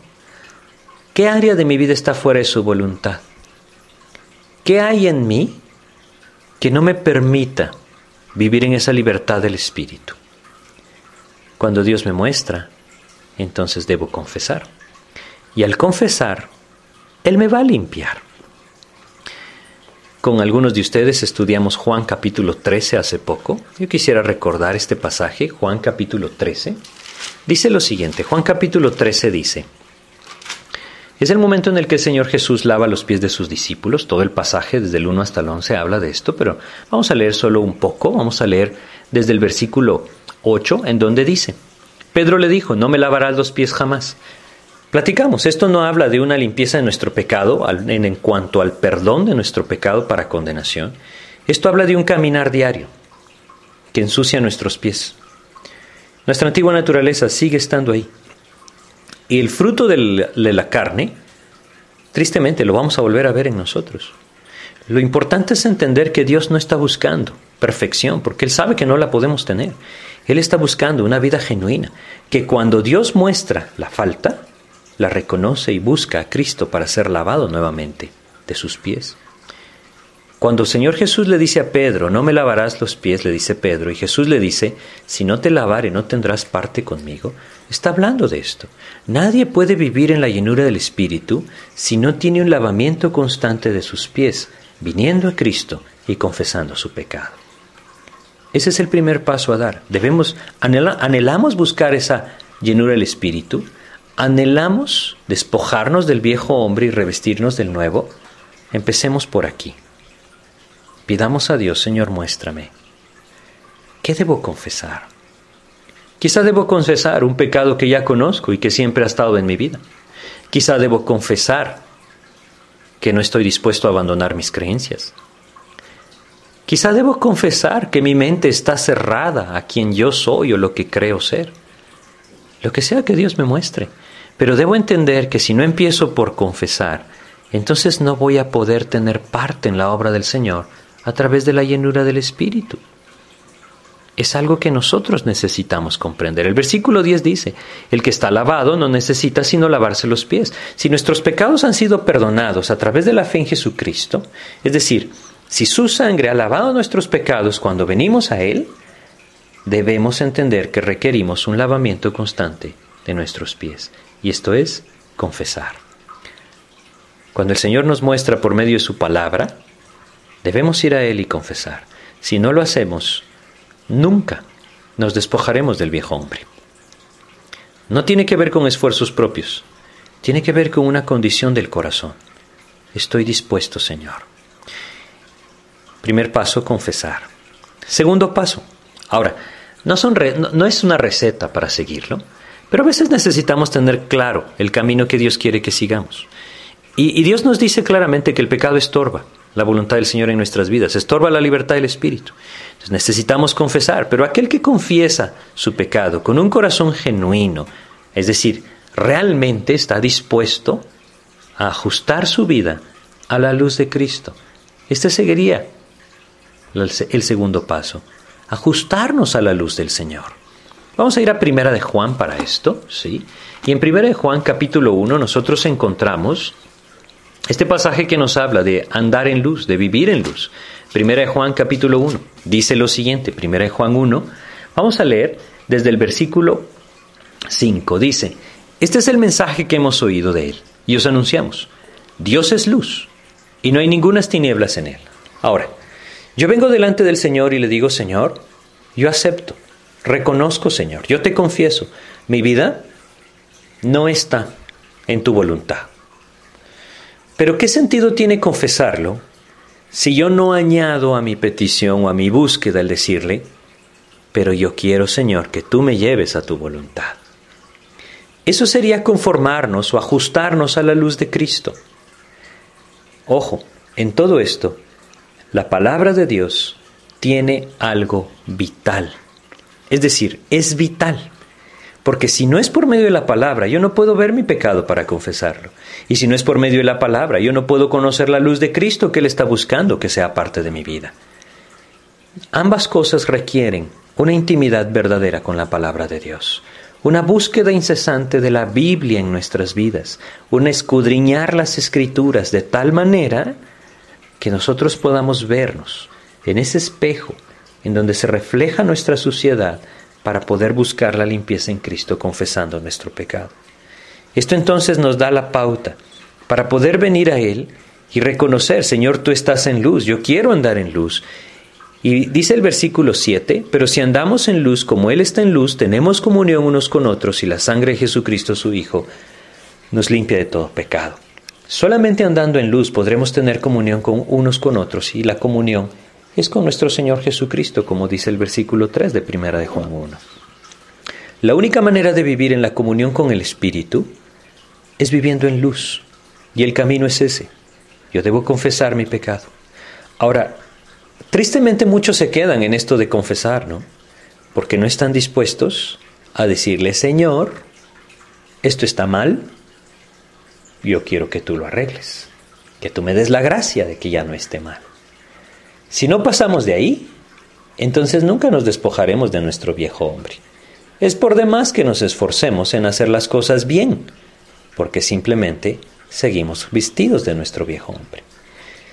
[SPEAKER 1] qué área de mi vida está fuera de su voluntad ¿Qué hay en mí que no me permita vivir en esa libertad del Espíritu? Cuando Dios me muestra, entonces debo confesar. Y al confesar, Él me va a limpiar. Con algunos de ustedes estudiamos Juan capítulo 13 hace poco. Yo quisiera recordar este pasaje, Juan capítulo 13. Dice lo siguiente, Juan capítulo 13 dice, Es el momento en el que el Señor Jesús lava los pies de sus discípulos. Todo el pasaje desde el 1 hasta el 11 habla de esto, pero vamos a leer solo un poco. Vamos a leer desde el versículo 8, en donde dice, Pedro le dijo, no me lavarás los pies jamás. Platicamos, esto no habla de una limpieza de nuestro pecado en, en cuanto al perdón de nuestro pecado para condenación. Esto habla de un caminar diario que ensucia nuestros pies. Nuestra antigua naturaleza sigue estando ahí. Y el fruto de la carne, tristemente, lo vamos a volver a ver en nosotros. Lo importante es entender que Dios no está buscando perfección, porque Él sabe que no la podemos tener. Él está buscando una vida genuina, que cuando Dios muestra la falta, la reconoce y busca a Cristo para ser lavado nuevamente de sus pies. Cuando el Señor Jesús le dice a Pedro, no me lavarás los pies, le dice Pedro, y Jesús le dice, si no te lavare no tendrás parte conmigo, está hablando de esto. Nadie puede vivir en la llenura del Espíritu si no tiene un lavamiento constante de sus pies, viniendo a Cristo y confesando su pecado. Ese es el primer paso a dar. Debemos, anhelamos buscar esa llenura del Espíritu, anhelamos despojarnos del viejo hombre y revestirnos del nuevo. Empecemos por aquí. Pidamos a Dios, Señor, muéstrame. ¿Qué debo confesar? Quizá debo confesar un pecado que ya conozco y que siempre ha estado en mi vida. Quizá debo confesar que no estoy dispuesto a abandonar mis creencias. Quizá debo confesar que mi mente está cerrada a quien yo soy o lo que creo ser. Lo que sea que Dios me muestre. Pero debo entender que si no empiezo por confesar, entonces no voy a poder tener parte en la obra del Señor a través de la llenura del Espíritu. Es algo que nosotros necesitamos comprender. El versículo 10 dice, el que está lavado no necesita sino lavarse los pies. Si nuestros pecados han sido perdonados a través de la fe en Jesucristo, es decir, si su sangre ha lavado nuestros pecados cuando venimos a Él, debemos entender que requerimos un lavamiento constante de nuestros pies. Y esto es confesar. Cuando el Señor nos muestra por medio de su palabra, Debemos ir a Él y confesar. Si no lo hacemos, nunca nos despojaremos del viejo hombre. No tiene que ver con esfuerzos propios, tiene que ver con una condición del corazón. Estoy dispuesto, Señor. Primer paso, confesar. Segundo paso. Ahora, no, son no, es una receta para seguirlo, pero a veces necesitamos tener claro el camino que Dios quiere que sigamos. y Dios nos dice claramente que el pecado estorba la voluntad del Señor en nuestras vidas, estorba la libertad del Espíritu. Entonces necesitamos confesar, pero aquel que confiesa su pecado con un corazón genuino, es decir, realmente está dispuesto a ajustar su vida a la luz de Cristo. Este seguiría el segundo paso, ajustarnos a la luz del Señor. Vamos a ir a Primera de Juan para esto, ¿sí? Y en Primera de Juan capítulo 1 nosotros encontramos este pasaje que nos habla de andar en luz, de vivir en luz. Primera de Juan capítulo 1 dice lo siguiente, Primera de Juan 1, vamos a leer desde el versículo 5. Dice, este es el mensaje que hemos oído de él y os anunciamos. Dios es luz y no hay ninguna tinieblas en él. Ahora, yo vengo delante del Señor y le digo, Señor, yo acepto, reconozco, Señor, yo te confieso, mi vida no está en tu voluntad. Pero ¿qué sentido tiene confesarlo si yo no añado a mi petición o a mi búsqueda el decirle, pero yo quiero, Señor, que tú me lleves a tu voluntad? Eso sería conformarnos o ajustarnos a la luz de Cristo. Ojo, en todo esto, la palabra de Dios tiene algo vital. Es decir, es vital. Porque si no es por medio de la palabra, yo no puedo ver mi pecado para confesarlo. Y si no es por medio de la palabra, yo no puedo conocer la luz de Cristo que Él está buscando que sea parte de mi vida. Ambas cosas requieren una intimidad verdadera con la palabra de Dios, una búsqueda incesante de la Biblia en nuestras vidas, un escudriñar las escrituras de tal manera que nosotros podamos vernos en ese espejo en donde se refleja nuestra suciedad para poder buscar la limpieza en Cristo confesando nuestro pecado. Esto entonces nos da la pauta para poder venir a Él y reconocer, Señor, tú estás en luz, yo quiero andar en luz. Y dice el versículo 7, pero si andamos en luz como Él está en luz, tenemos comunión unos con otros y la sangre de Jesucristo su Hijo nos limpia de todo pecado. Solamente andando en luz podremos tener comunión con unos con otros y la comunión es con nuestro Señor Jesucristo, como dice el versículo 3 de Primera de Juan 1. La única manera de vivir en la comunión con el Espíritu es viviendo en luz, y el camino es ese. Yo debo confesar mi pecado. Ahora, tristemente muchos se quedan en esto de confesar, ¿no? Porque no están dispuestos a decirle, Señor, esto está mal, yo quiero que tú lo arregles, que tú me des la gracia de que ya no esté mal. Si no pasamos de ahí, entonces nunca nos despojaremos de nuestro viejo hombre. Es por demás que nos esforcemos en hacer las cosas bien, porque simplemente seguimos vestidos de nuestro viejo hombre.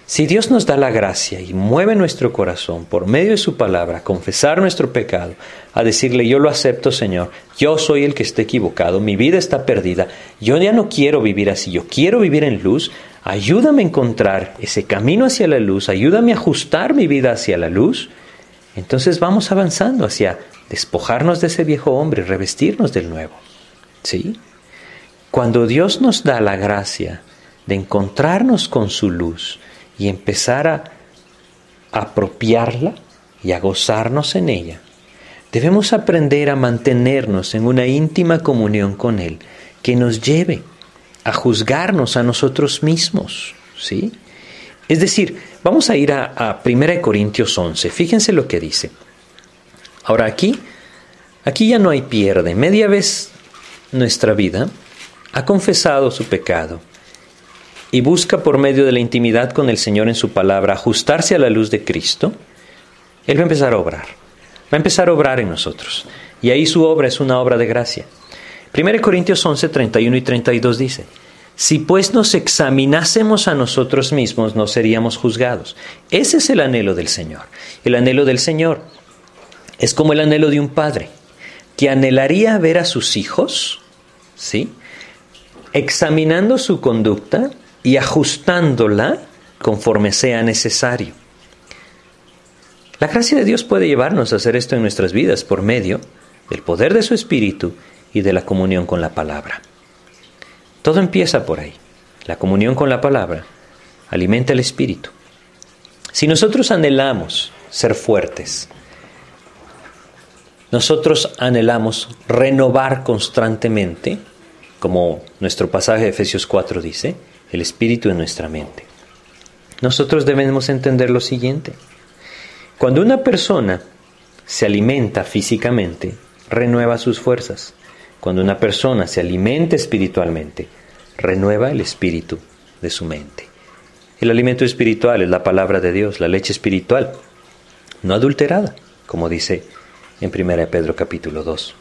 [SPEAKER 1] Si Dios nos da la gracia y mueve nuestro corazón por medio de su palabra a confesar nuestro pecado, a decirle yo lo acepto Señor, yo soy el que está equivocado, mi vida está perdida, yo ya no quiero vivir así, yo quiero vivir en luz, ayúdame a encontrar ese camino hacia la luz, ayúdame a ajustar mi vida hacia la luz, entonces vamos avanzando hacia despojarnos de ese viejo hombre, revestirnos del nuevo. ¿Sí? Cuando Dios nos da la gracia de encontrarnos con su luz y empezar a apropiarla y a gozarnos en ella, debemos aprender a mantenernos en una íntima comunión con Él que nos lleve a juzgarnos a nosotros mismos, ¿sí? Es decir, vamos a ir a, a 1 Corintios 11, fíjense lo que dice. Ahora aquí, aquí ya no hay pierde, media vez nuestra vida ha confesado su pecado y busca por medio de la intimidad con el Señor en su palabra ajustarse a la luz de Cristo, Él va a empezar a obrar. Va a empezar a obrar en nosotros. Y ahí su obra es una obra de gracia. 1 Corintios 11, 31 y 32 dice, si pues nos examinásemos a nosotros mismos, no seríamos juzgados. Ese es el anhelo del Señor. El anhelo del Señor es como el anhelo de un padre, que anhelaría ver a sus hijos, ¿sí? examinando su conducta y ajustándola conforme sea necesario. La gracia de Dios puede llevarnos a hacer esto en nuestras vidas por medio del poder de su Espíritu y de la comunión con la palabra. Todo empieza por ahí. La comunión con la palabra alimenta el Espíritu. Si nosotros anhelamos ser fuertes, nosotros anhelamos renovar constantemente, como nuestro pasaje de Efesios 4 dice, el espíritu en nuestra mente. Nosotros debemos entender lo siguiente. Cuando una persona se alimenta físicamente, renueva sus fuerzas. Cuando una persona se alimenta espiritualmente, renueva el espíritu de su mente. El alimento espiritual es la palabra de Dios, la leche espiritual, no adulterada, como dice en 1 Pedro capítulo 2.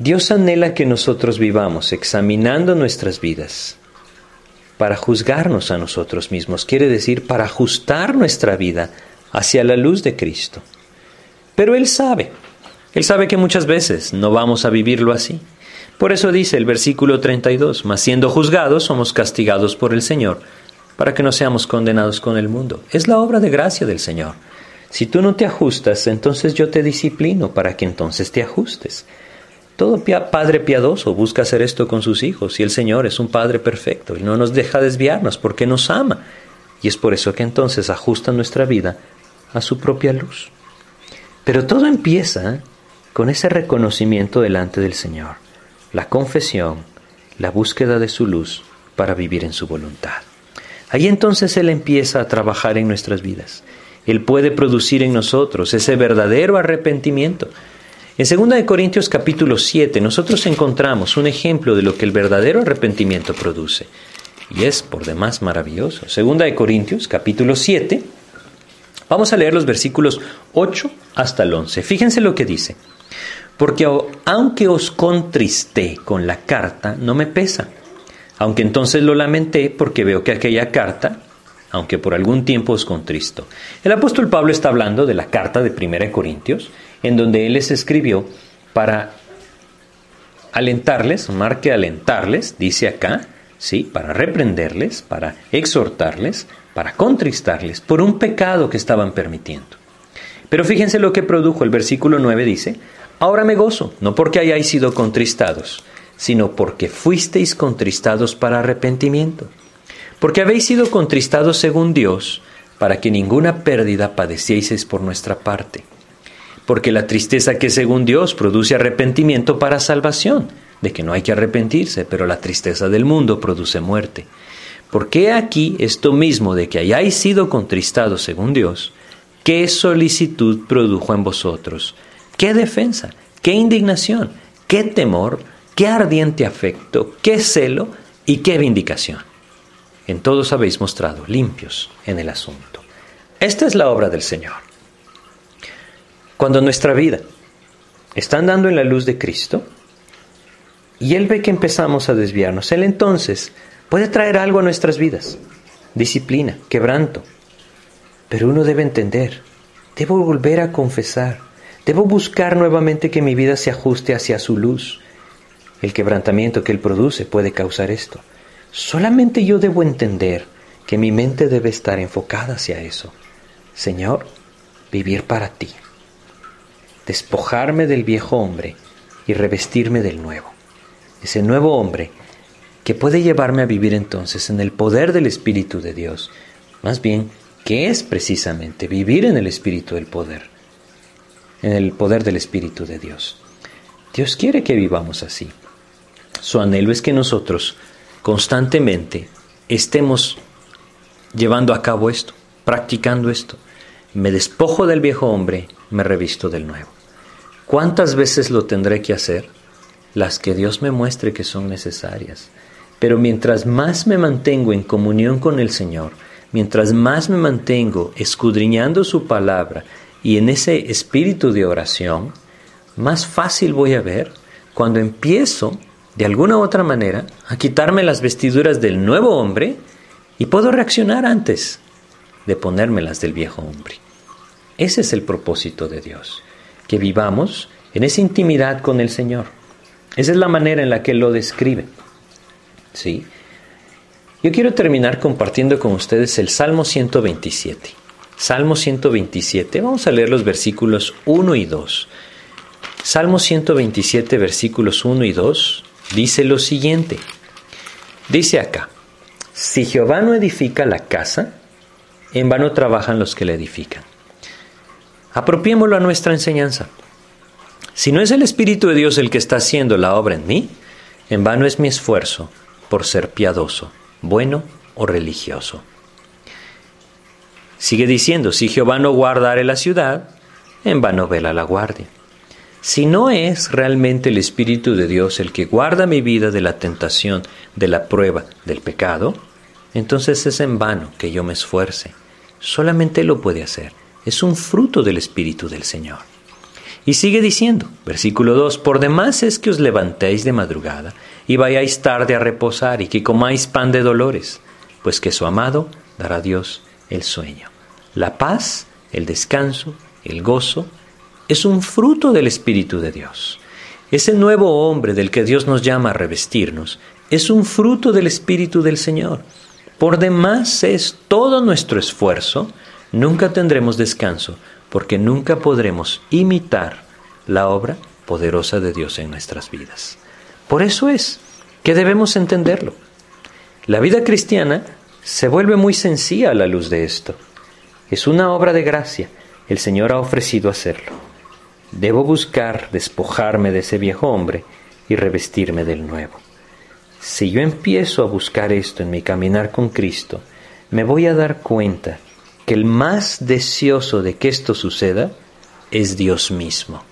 [SPEAKER 1] Dios anhela que nosotros vivamos examinando nuestras vidas para juzgarnos a nosotros mismos, quiere decir para ajustar nuestra vida hacia la luz de Cristo. Pero Él sabe, Él sabe que muchas veces no vamos a vivirlo así. Por eso dice el versículo 32, mas siendo juzgados somos castigados por el Señor, para que no seamos condenados con el mundo. Es la obra de gracia del Señor. Si tú no te ajustas, entonces yo te disciplino para que entonces te ajustes. Todo padre piadoso busca hacer esto con sus hijos y el Señor es un Padre perfecto y no nos deja desviarnos porque nos ama. Y es por eso que entonces ajusta nuestra vida a su propia luz. Pero todo empieza con ese reconocimiento delante del Señor, la confesión, la búsqueda de su luz para vivir en su voluntad. Ahí entonces Él empieza a trabajar en nuestras vidas. Él puede producir en nosotros ese verdadero arrepentimiento en 2 Corintios capítulo 7 nosotros encontramos un ejemplo de lo que el verdadero arrepentimiento produce. Y es por demás maravilloso. 2 Corintios capítulo 7. Vamos a leer los versículos 8 hasta el 11. Fíjense lo que dice. Porque aunque os contristé con la carta, no me pesa. Aunque entonces lo lamenté porque veo que aquella carta, aunque por algún tiempo os contristo. El apóstol Pablo está hablando de la carta de 1 Corintios en donde él les escribió para alentarles, marque alentarles, dice acá, ¿sí? para reprenderles, para exhortarles, para contristarles por un pecado que estaban permitiendo. Pero fíjense lo que produjo el versículo 9 dice, ahora me gozo, no porque hayáis sido contristados, sino porque fuisteis contristados para arrepentimiento. Porque habéis sido contristados según Dios, para que ninguna pérdida padecieseis por nuestra parte. Porque la tristeza que según Dios produce arrepentimiento para salvación, de que no hay que arrepentirse, pero la tristeza del mundo produce muerte. Porque aquí esto mismo de que hayáis sido contristados según Dios, qué solicitud produjo en vosotros, qué defensa, qué indignación, qué temor, qué ardiente afecto, qué celo y qué vindicación. En todos habéis mostrado limpios en el asunto. Esta es la obra del Señor. Cuando nuestra vida está andando en la luz de Cristo y Él ve que empezamos a desviarnos, Él entonces puede traer algo a nuestras vidas, disciplina, quebranto. Pero uno debe entender, debo volver a confesar, debo buscar nuevamente que mi vida se ajuste hacia su luz. El quebrantamiento que Él produce puede causar esto. Solamente yo debo entender que mi mente debe estar enfocada hacia eso. Señor, vivir para ti. Despojarme del viejo hombre y revestirme del nuevo. Ese nuevo hombre que puede llevarme a vivir entonces en el poder del Espíritu de Dios. Más bien, que es precisamente vivir en el Espíritu del poder, en el poder del Espíritu de Dios. Dios quiere que vivamos así. Su anhelo es que nosotros constantemente estemos llevando a cabo esto, practicando esto. Me despojo del viejo hombre, me revisto del nuevo. ¿Cuántas veces lo tendré que hacer? Las que Dios me muestre que son necesarias. Pero mientras más me mantengo en comunión con el Señor, mientras más me mantengo escudriñando su palabra y en ese espíritu de oración, más fácil voy a ver cuando empiezo, de alguna u otra manera, a quitarme las vestiduras del nuevo hombre y puedo reaccionar antes de ponérmelas del viejo hombre. Ese es el propósito de Dios, que vivamos en esa intimidad con el Señor. Esa es la manera en la que Él lo describe. ¿sí? Yo quiero terminar compartiendo con ustedes el Salmo 127. Salmo 127, vamos a leer los versículos 1 y 2. Salmo 127, versículos 1 y 2, dice lo siguiente. Dice acá, si Jehová no edifica la casa, en vano trabajan los que la edifican. Apropiémoslo a nuestra enseñanza. Si no es el Espíritu de Dios el que está haciendo la obra en mí, en vano es mi esfuerzo por ser piadoso, bueno o religioso. Sigue diciendo, si Jehová no guardare la ciudad, en vano vela la guardia. Si no es realmente el Espíritu de Dios el que guarda mi vida de la tentación, de la prueba, del pecado, entonces es en vano que yo me esfuerce. Solamente lo puede hacer. Es un fruto del Espíritu del Señor. Y sigue diciendo, versículo 2, por demás es que os levantéis de madrugada y vayáis tarde a reposar y que comáis pan de dolores, pues que su amado dará Dios el sueño. La paz, el descanso, el gozo, es un fruto del Espíritu de Dios. Ese nuevo hombre del que Dios nos llama a revestirnos es un fruto del Espíritu del Señor. Por demás es todo nuestro esfuerzo, nunca tendremos descanso, porque nunca podremos imitar la obra poderosa de Dios en nuestras vidas. Por eso es que debemos entenderlo. La vida cristiana se vuelve muy sencilla a la luz de esto. Es una obra de gracia. El Señor ha ofrecido hacerlo. Debo buscar despojarme de ese viejo hombre y revestirme del nuevo. Si yo empiezo a buscar esto en mi caminar con Cristo, me voy a dar cuenta que el más deseoso de que esto suceda es Dios mismo.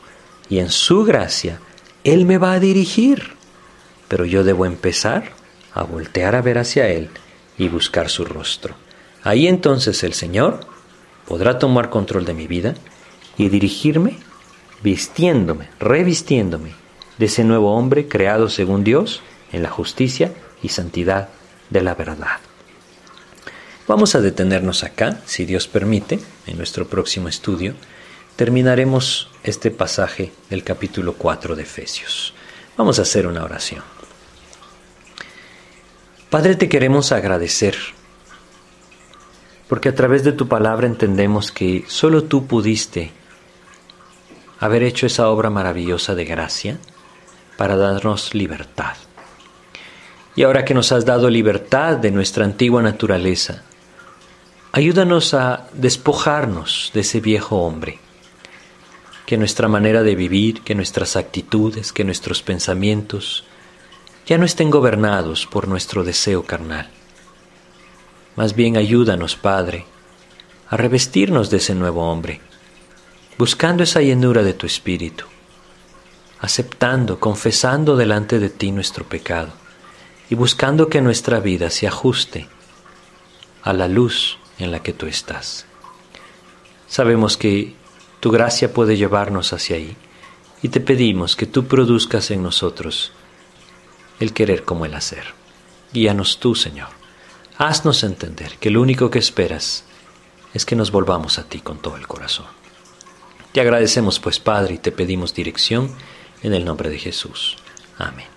[SPEAKER 1] Y en su gracia, Él me va a dirigir pero yo debo empezar a voltear a ver hacia Él y buscar su rostro. Ahí entonces el Señor podrá tomar control de mi vida y dirigirme vistiéndome, revistiéndome de ese nuevo hombre creado según Dios en la justicia y santidad de la verdad. Vamos a detenernos acá, si Dios permite, en nuestro próximo estudio. Terminaremos este pasaje del capítulo 4 de Efesios. Vamos a hacer una oración. Padre, te queremos agradecer, porque a través de tu palabra entendemos que solo tú pudiste haber hecho esa obra maravillosa de gracia, para darnos libertad. Y ahora que nos has dado libertad de nuestra antigua naturaleza, ayúdanos a despojarnos de ese viejo hombre, que nuestra manera de vivir, que nuestras actitudes, que nuestros pensamientos ya no estén gobernados por nuestro deseo carnal. Más bien ayúdanos, Padre, a revestirnos de ese nuevo hombre, buscando esa llenura de tu espíritu, aceptando, confesando delante de ti nuestro pecado y buscando que nuestra vida se ajuste a la luz en la que tú estás. Sabemos que tu gracia puede llevarnos hacia ahí y te pedimos que tú produzcas en nosotros el querer como el hacer. Guíanos tú, Señor. Haznos entender que lo único que esperas es que nos volvamos a ti con todo el corazón. Te agradecemos pues, Padre, y te pedimos dirección en el nombre de Jesús. Amén.